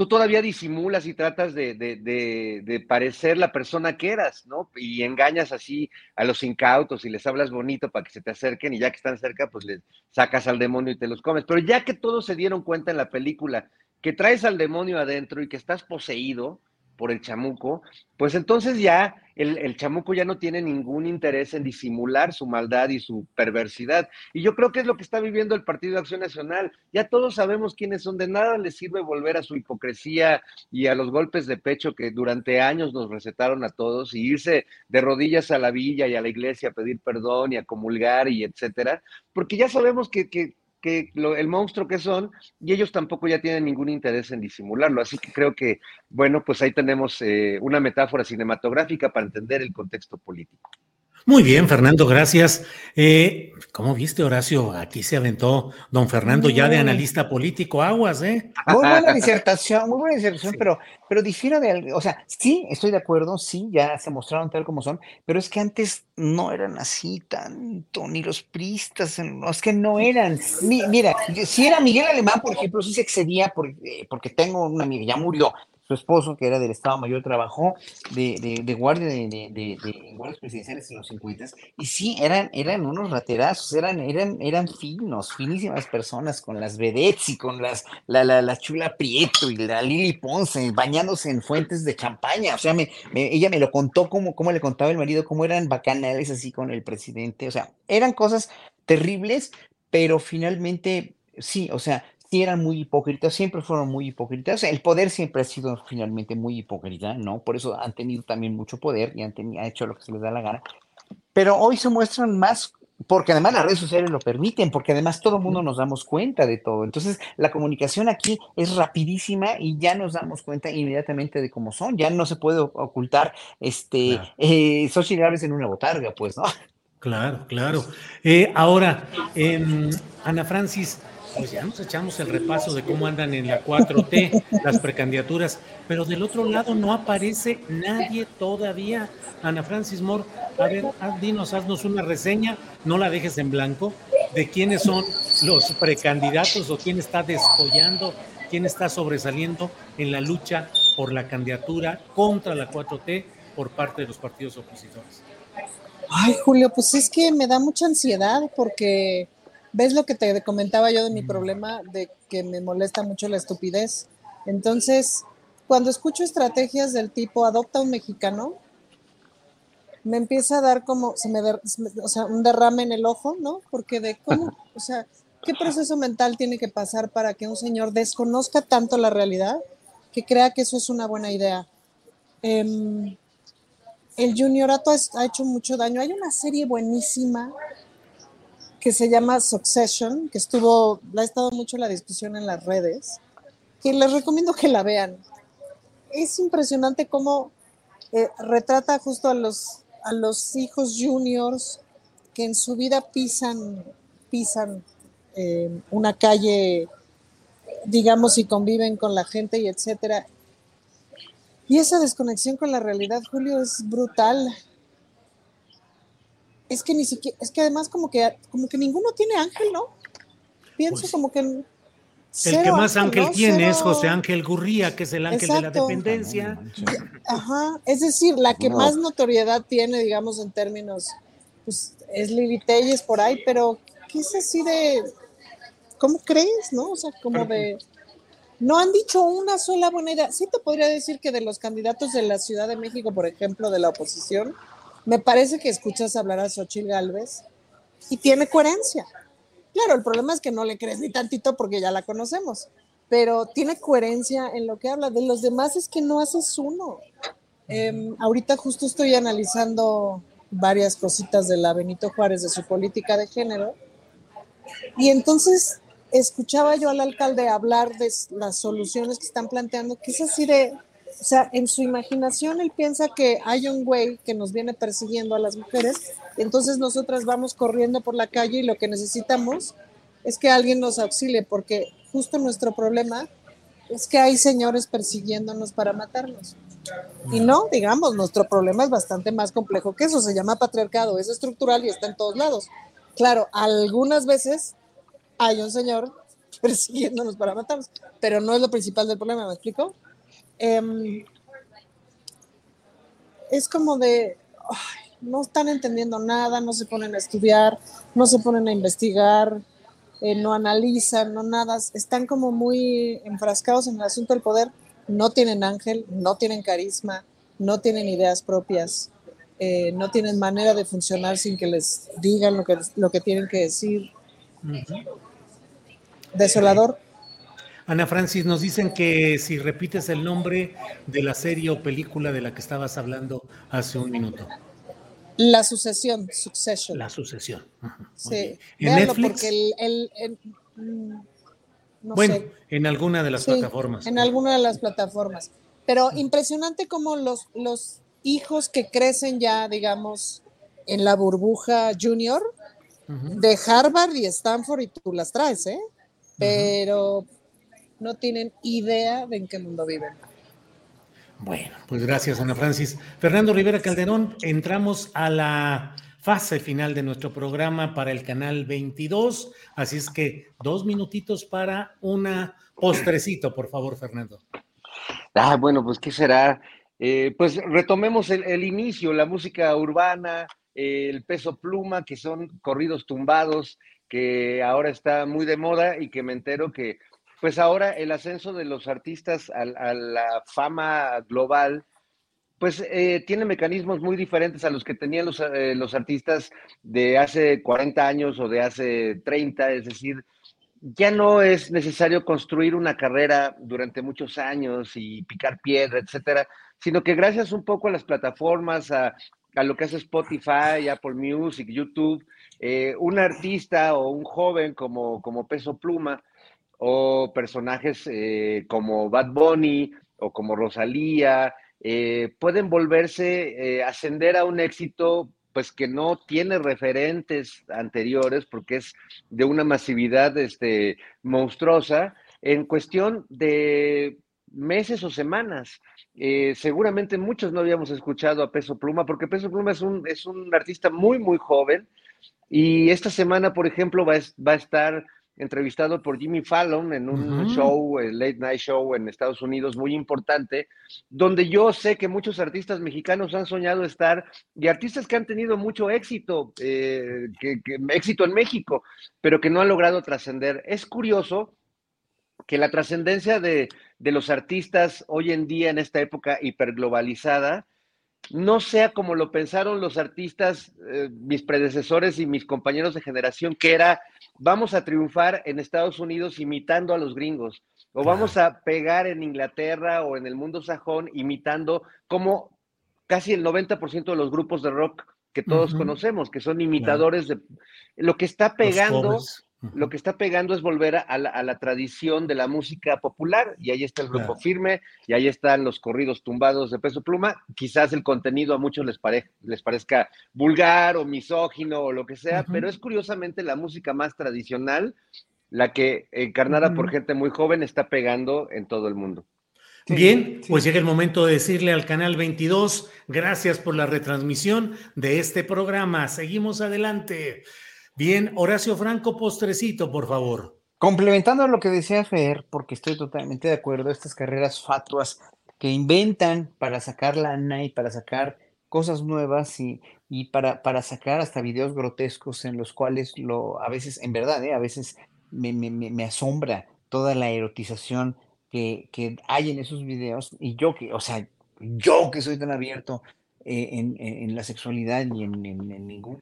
E: tú todavía disimulas y tratas de, parecer la persona que eras, ¿no? Y engañas así a los incautos y les hablas bonito para que se te acerquen y ya que están cerca, pues les sacas al demonio y te los comes. Pero ya que todos se dieron cuenta en la película que traes al demonio adentro y que estás poseído, por el chamuco, pues entonces ya el, chamuco ya no tiene ningún interés en disimular su maldad y su perversidad. Y yo creo que es lo que está viviendo el Partido de Acción Nacional. Ya todos sabemos quiénes son, de nada les sirve volver a su hipocresía y a los golpes de pecho que durante años nos recetaron a todos y irse de rodillas a la villa y a la iglesia a pedir perdón y a comulgar y etcétera, porque ya sabemos que, que que el monstruo que son, y ellos tampoco ya tienen ningún interés en disimularlo. Así que creo que, bueno, pues ahí tenemos eh, una metáfora cinematográfica para entender el contexto político.
B: Muy bien, Fernando, gracias. Eh, ¿Cómo viste, Horacio? Aquí se aventó don Fernando ya de analista político, aguas, ¿eh?
D: Muy buena disertación, muy buena disertación, pero, pero difiere de algo. O sea, sí, estoy de acuerdo, sí, ya se mostraron tal como son, pero es que antes no eran así tanto, ni los pristas, es que no eran. mira, si era Miguel Alemán, por ejemplo, sí se excedía porque, porque tengo una amiga, ya murió, su esposo, que era del Estado Mayor, trabajó de, guardia de, guardias presidenciales en los 50 y sí, eran, eran unos raterazos, eran, eran, eran finos, finísimas personas con las vedettes y con las, la, la, la chula Prieto y la Lili Ponce bañándose en fuentes de champaña. O sea, ella me lo contó como, como le contaba el marido, cómo eran bacanales así con el presidente. O sea, eran cosas terribles, pero finalmente sí, o sea, sí eran muy hipócritas, siempre fueron muy hipócritas. El poder siempre ha sido finalmente muy hipócrita, ¿no? Por eso han tenido también mucho poder y han, hecho lo que se les da la gana. Pero hoy se muestran más porque además las redes sociales lo permiten, porque además todo el mundo nos damos cuenta de todo. Entonces, la comunicación aquí es rapidísima y ya nos damos cuenta inmediatamente de cómo son. Ya no se puede ocultar este claro. eh, en una botarga, pues, ¿no?
B: Claro, claro. Eh, ahora, eh, Ana Francis, pues ya nos echamos el repaso de cómo andan en la 4T las precandidaturas, pero del otro lado no aparece nadie todavía. Ana Francis Moore, a ver, dinos, haznos una reseña, no la dejes en blanco, de quiénes son los precandidatos o quién está descollando, quién está sobresaliendo en la lucha por la candidatura contra la 4T por parte de los partidos opositores.
C: Ay, Julio, pues es que me da mucha ansiedad porque ves lo que te comentaba yo de mi problema de que me molesta mucho la estupidez. Entonces, cuando escucho estrategias del tipo adopta un mexicano, me empieza a dar como, se me, o sea, un derrame en el ojo, ¿no? Porque de cómo, o sea, ¿qué proceso mental tiene que pasar para que un señor desconozca tanto la realidad que crea que eso es una buena idea? Eh, el juniorato ha hecho mucho daño. Hay una serie buenísima que se llama Succession, que estuvo, ha estado mucho la discusión en las redes, que les recomiendo que la vean. Es impresionante cómo eh, retrata justo a los, a los hijos juniors que en su vida pisan, pisan eh, una calle, digamos, y conviven con la gente y etcétera. Y esa desconexión con la realidad, Julio, es brutal. Es que ni siquiera, es que además como que, como que ninguno tiene ángel, ¿no? Pienso
B: Pues,
C: como que...
B: El que más ángel tiene es José Ángel Gurría, que es el ángel de la dependencia.
C: Ajá, es decir, la que
D: No.
C: más notoriedad tiene, digamos, en términos, pues es Lili Telles por ahí, pero ¿qué es así de, ¿cómo crees, no? O sea, como de, no han dicho una sola buena idea. Sí te podría decir que de los candidatos de la Ciudad de México, por ejemplo, de la oposición, me parece que escuchas hablar a Xochitl Galvez y tiene coherencia. Claro, el problema es que no le crees ni tantito porque ya la conocemos, pero tiene coherencia en lo que habla. De los demás es que no haces uno. Em, ahorita justo estoy analizando varias cositas de la Benito Juárez, de su política de género, y entonces escuchaba yo al alcalde hablar de las soluciones que están planteando, que es así de, o sea, en su imaginación él piensa que hay un güey que nos viene persiguiendo a las mujeres, entonces nosotras vamos corriendo por la calle y lo que necesitamos es que alguien nos auxilie, porque justo nuestro problema es que hay señores persiguiéndonos para matarnos. Y no, digamos, nuestro problema es bastante más complejo que eso, se llama patriarcado, es estructural y está en todos lados. Claro, algunas veces hay un señor persiguiéndonos para matarnos, pero no es lo principal del problema, ¿me explico? Em, es como de, no están entendiendo nada, no se ponen a estudiar, no se ponen a investigar, eh, no analizan, no nada, están como muy enfrascados en el asunto del poder, no tienen ángel, no tienen carisma, no tienen ideas propias, eh, no tienen manera de funcionar sin que les digan lo que, lo que tienen que decir. Desolador.
B: Ana Francis, nos dicen que si repites el nombre de la serie o película de la que estabas hablando hace un minuto,
C: La sucesión, succession.
B: La Sucesión. Ajá,
C: sí.
B: ¿En Netflix?
C: porque el, el- el- mm, no
B: bueno,
C: sé.
B: en alguna de las
C: Sí,
B: plataformas.
C: En alguna de las plataformas. Pero impresionante como los, los hijos que crecen ya, digamos, en la burbuja junior de Harvard y Stanford y tú las traes, ¿eh? Pero no tienen idea de en qué mundo viven.
B: Bueno, pues gracias, Ana Francis. Fernando Rivera Calderón, entramos a la fase final de nuestro programa para el canal 22, así es que dos minutitos para una postrecito, por favor, Fernando.
E: Ah, bueno, pues ¿qué será? Eh, pues retomemos el, el inicio, la música urbana, eh, el peso pluma, que son corridos tumbados, que ahora está muy de moda y que me entero que, pues ahora el ascenso de los artistas al- a, la fama global, pues eh, tiene mecanismos muy diferentes a los que tenían los, eh, los artistas de hace 40 años o de hace 30, es decir, ya no es necesario construir una carrera durante muchos años y picar piedra, etcétera, sino que gracias un poco a las plataformas, a a lo que hace Spotify, Apple Music, YouTube, eh, un artista o un joven como, como Peso Pluma o personajes eh, como Bad Bunny o como Rosalía, eh, pueden volverse, ascender a un éxito pues que no tiene referentes anteriores porque es de una masividad este, monstruosa en cuestión de meses o semanas. Eh, seguramente muchos no habíamos escuchado a Peso Pluma, porque Peso Pluma es un, es un artista muy, muy joven. Y esta semana, por ejemplo, va, va a estar entrevistado por Jimmy Fallon en un show, el Late Night Show en Estados Unidos muy importante, donde yo sé que muchos artistas mexicanos han soñado estar y artistas que han tenido mucho éxito, eh, que, éxito en México, pero que no han logrado trascender. Es curioso que la trascendencia de, de los artistas hoy en día en esta época hiperglobalizada no sea como lo pensaron los artistas, eh, mis predecesores y mis compañeros de generación, que era vamos a triunfar en Estados Unidos imitando a los gringos, o vamos a pegar en Inglaterra o en el mundo sajón imitando como casi el 90% de los grupos de rock que todos conocemos, que son imitadores de lo que está pegando lo que está pegando es volver a la, tradición de la música popular, y ahí está el grupo firme, y ahí están los corridos tumbados de peso pluma. Quizás el contenido a muchos les, les parezca vulgar o misógino o lo que sea, pero es curiosamente la música más tradicional, la que encarnada por gente muy joven está pegando en todo el mundo.
B: Bien, pues llega el momento de decirle al canal 22, gracias por la retransmisión de este programa. Seguimos adelante. Bien, Horacio Franco, postrecito, por favor.
D: Complementando lo que decía Fer, porque estoy totalmente de acuerdo, estas carreras fatuas que inventan para sacar lana y para sacar cosas nuevas y, y para, para sacar hasta videos grotescos en los cuales lo, a veces, en verdad, ¿eh? a veces me, me, me, asombra toda la erotización que, que hay en esos videos y yo que, o sea, yo que soy tan abierto eh, en, la sexualidad y en, ningún,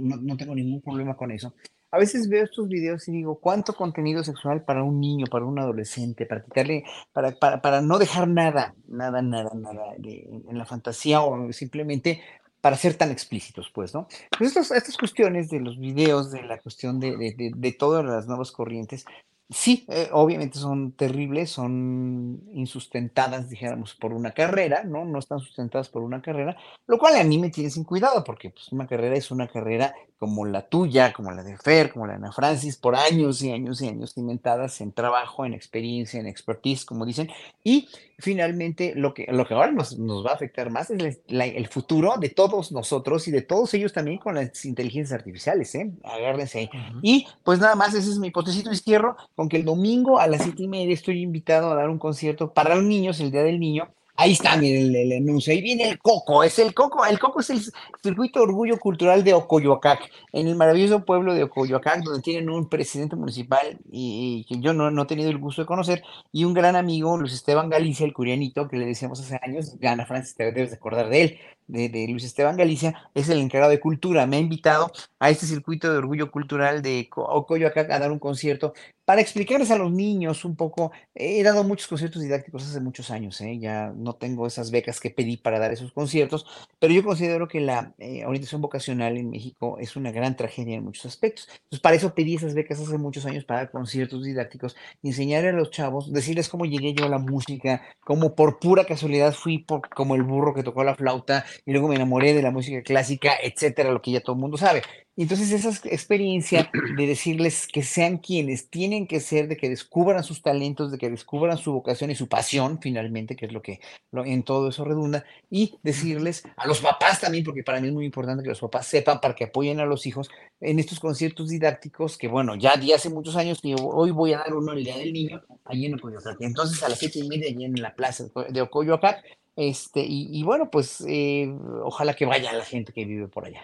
D: no, tengo ningún problema con eso. A veces veo estos videos y digo, ¿cuánto contenido sexual para un niño, para un adolescente, para quitarle, para, para, para no dejar nada, nada, nada, nada en la fantasía o simplemente para ser tan explícitos, pues, ¿no? Pues estas cuestiones de los videos, de la cuestión de, de, de todas las nuevas corrientes, Sí, eh, obviamente son terribles, son insustentadas, dijéramos, por una carrera, ¿no? No están sustentadas por una carrera, lo cual a mí me tiene sin cuidado, porque pues, una carrera es una carrera como la tuya, como la de Fer, como la de Ana Francis, por años y años y años cimentadas en trabajo, en experiencia, en expertise, como dicen, y finalmente lo que, lo que ahora nos, nos va a afectar más es el futuro de todos nosotros y de todos ellos también con las inteligencias artificiales, ¿eh? Agárrense ahí. Y pues nada más, ese es mi hipótesis izquierdo, con que el domingo a las siete y media estoy invitado a dar un concierto para los niños, el Día del Niño, Ahí está, miren el, anuncio. Ahí viene el Coco. Es el Coco. El Coco es el circuito orgullo cultural de Ocoyoacac, en el maravilloso pueblo de Ocoyoacac, donde tienen un presidente municipal y, que yo no, no, he tenido el gusto de conocer, y un gran amigo, Luis Esteban Galicia, el curianito, que le decíamos hace años. Gana Francis, te debes de acordar de él de, Luis Esteban Galicia, es el encargado de cultura. Me ha invitado a este circuito de orgullo cultural de Ocoyoacac a dar un concierto para explicarles a los niños un poco. He dado muchos conciertos didácticos hace muchos años, ¿eh? ya no tengo esas becas que pedí para dar esos conciertos, pero yo considero que la eh, orientación vocacional en México es una gran tragedia en muchos aspectos. Entonces, para eso pedí esas becas hace muchos años para dar conciertos didácticos, enseñar a los chavos, decirles cómo llegué yo a la música, cómo por pura casualidad fui por, como el burro que tocó la flauta y luego me enamoré de la música clásica, etcétera, lo que ya todo el mundo sabe. Entonces esa experiencia de decirles que sean quienes tienen que ser, de que descubran sus talentos, de que descubran su vocación y su pasión, finalmente, que es lo que en todo eso redunda, y decirles a los papás también, porque para mí es muy importante que los papás sepan para que apoyen a los hijos en estos conciertos didácticos, que bueno, ya de hace muchos años que hoy voy a dar uno el Día del Niño, allí en Ocoyoacac. Entonces a las siete y media, allí en la plaza de Ocoyoacac, este, y, bueno, pues eh, ojalá que vaya la gente que vive por allá.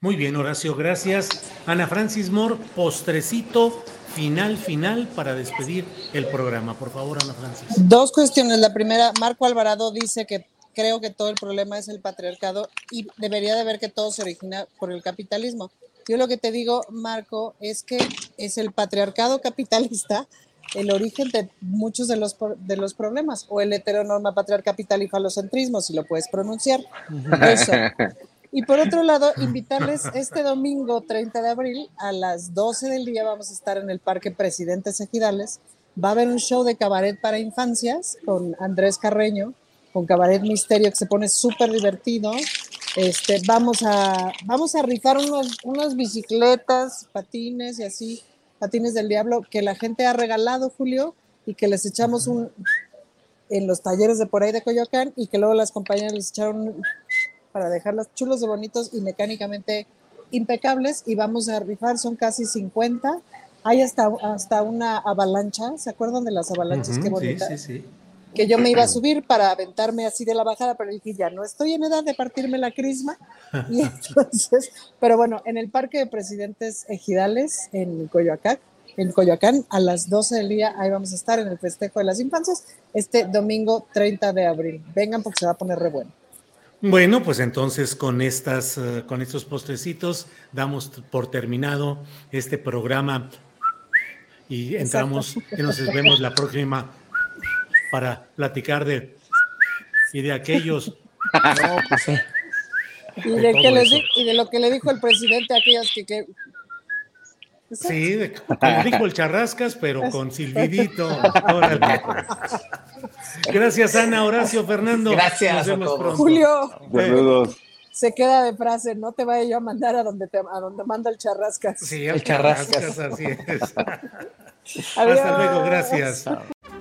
B: Muy bien, Horacio, gracias. Ana Francis Moore, postrecito final, final para despedir el programa. Por favor, Ana Francis.
C: Dos cuestiones. La primera, Marco Alvarado dice que creo que todo el problema es el patriarcado y debería de ver que todo se origina por el capitalismo. Yo lo que te digo, Marco, es que es el patriarcado capitalista el origen de muchos de los, de los problemas, o el heteronorma patriarcal capital y falocentrismo, si lo puedes pronunciar. Eso. Y por otro lado, invitarles este domingo 30 de abril a las 12 del día vamos a estar en el Parque Presidentes Ejidales. Va a haber un show de cabaret para infancias con Andrés Carreño, con Cabaret Misterio que se pone súper divertido. Este, vamos, a, vamos a rifar unos, unas bicicletas, patines y así, patines del diablo que la gente ha regalado, Julio, y que les echamos un en los talleres de por ahí de Coyoacán y que luego las compañeras les echaron para dejarlas chulos de bonitos y mecánicamente impecables y vamos a rifar, son casi 50. Hay hasta, hasta una avalancha, ¿se acuerdan de las avalanchas? Qué bonitas. Sí, sí, sí. Que yo me iba a subir para aventarme así de la bajada, pero dije, ya no estoy en edad de partirme la crisma. Y entonces, pero bueno, en el Parque de Presidentes Ejidales, en Coyoacán, en Coyoacán, a las 12 del día, ahí vamos a estar en el festejo de las infancias, este domingo 30 de abril. Vengan porque se va a poner re bueno.
B: Bueno, pues entonces con estas, eh, con estos postrecitos damos por terminado este programa y entramos y nos vemos la próxima para platicar de y de aquellos.
C: Pues y, de y de lo que le dijo el presidente a aquellos que, que
B: Sí, como dijo el Charrascas, pero con silbidito. Gracias, Ana, Horacio, Fernando.
D: Gracias. Nos vemos pronto.
C: Julio. Se queda de frase, no te vaya yo a mandar a donde, te, a donde manda el Charrascas.
B: Sí, el, Charrascas. así es. Hasta luego, gracias.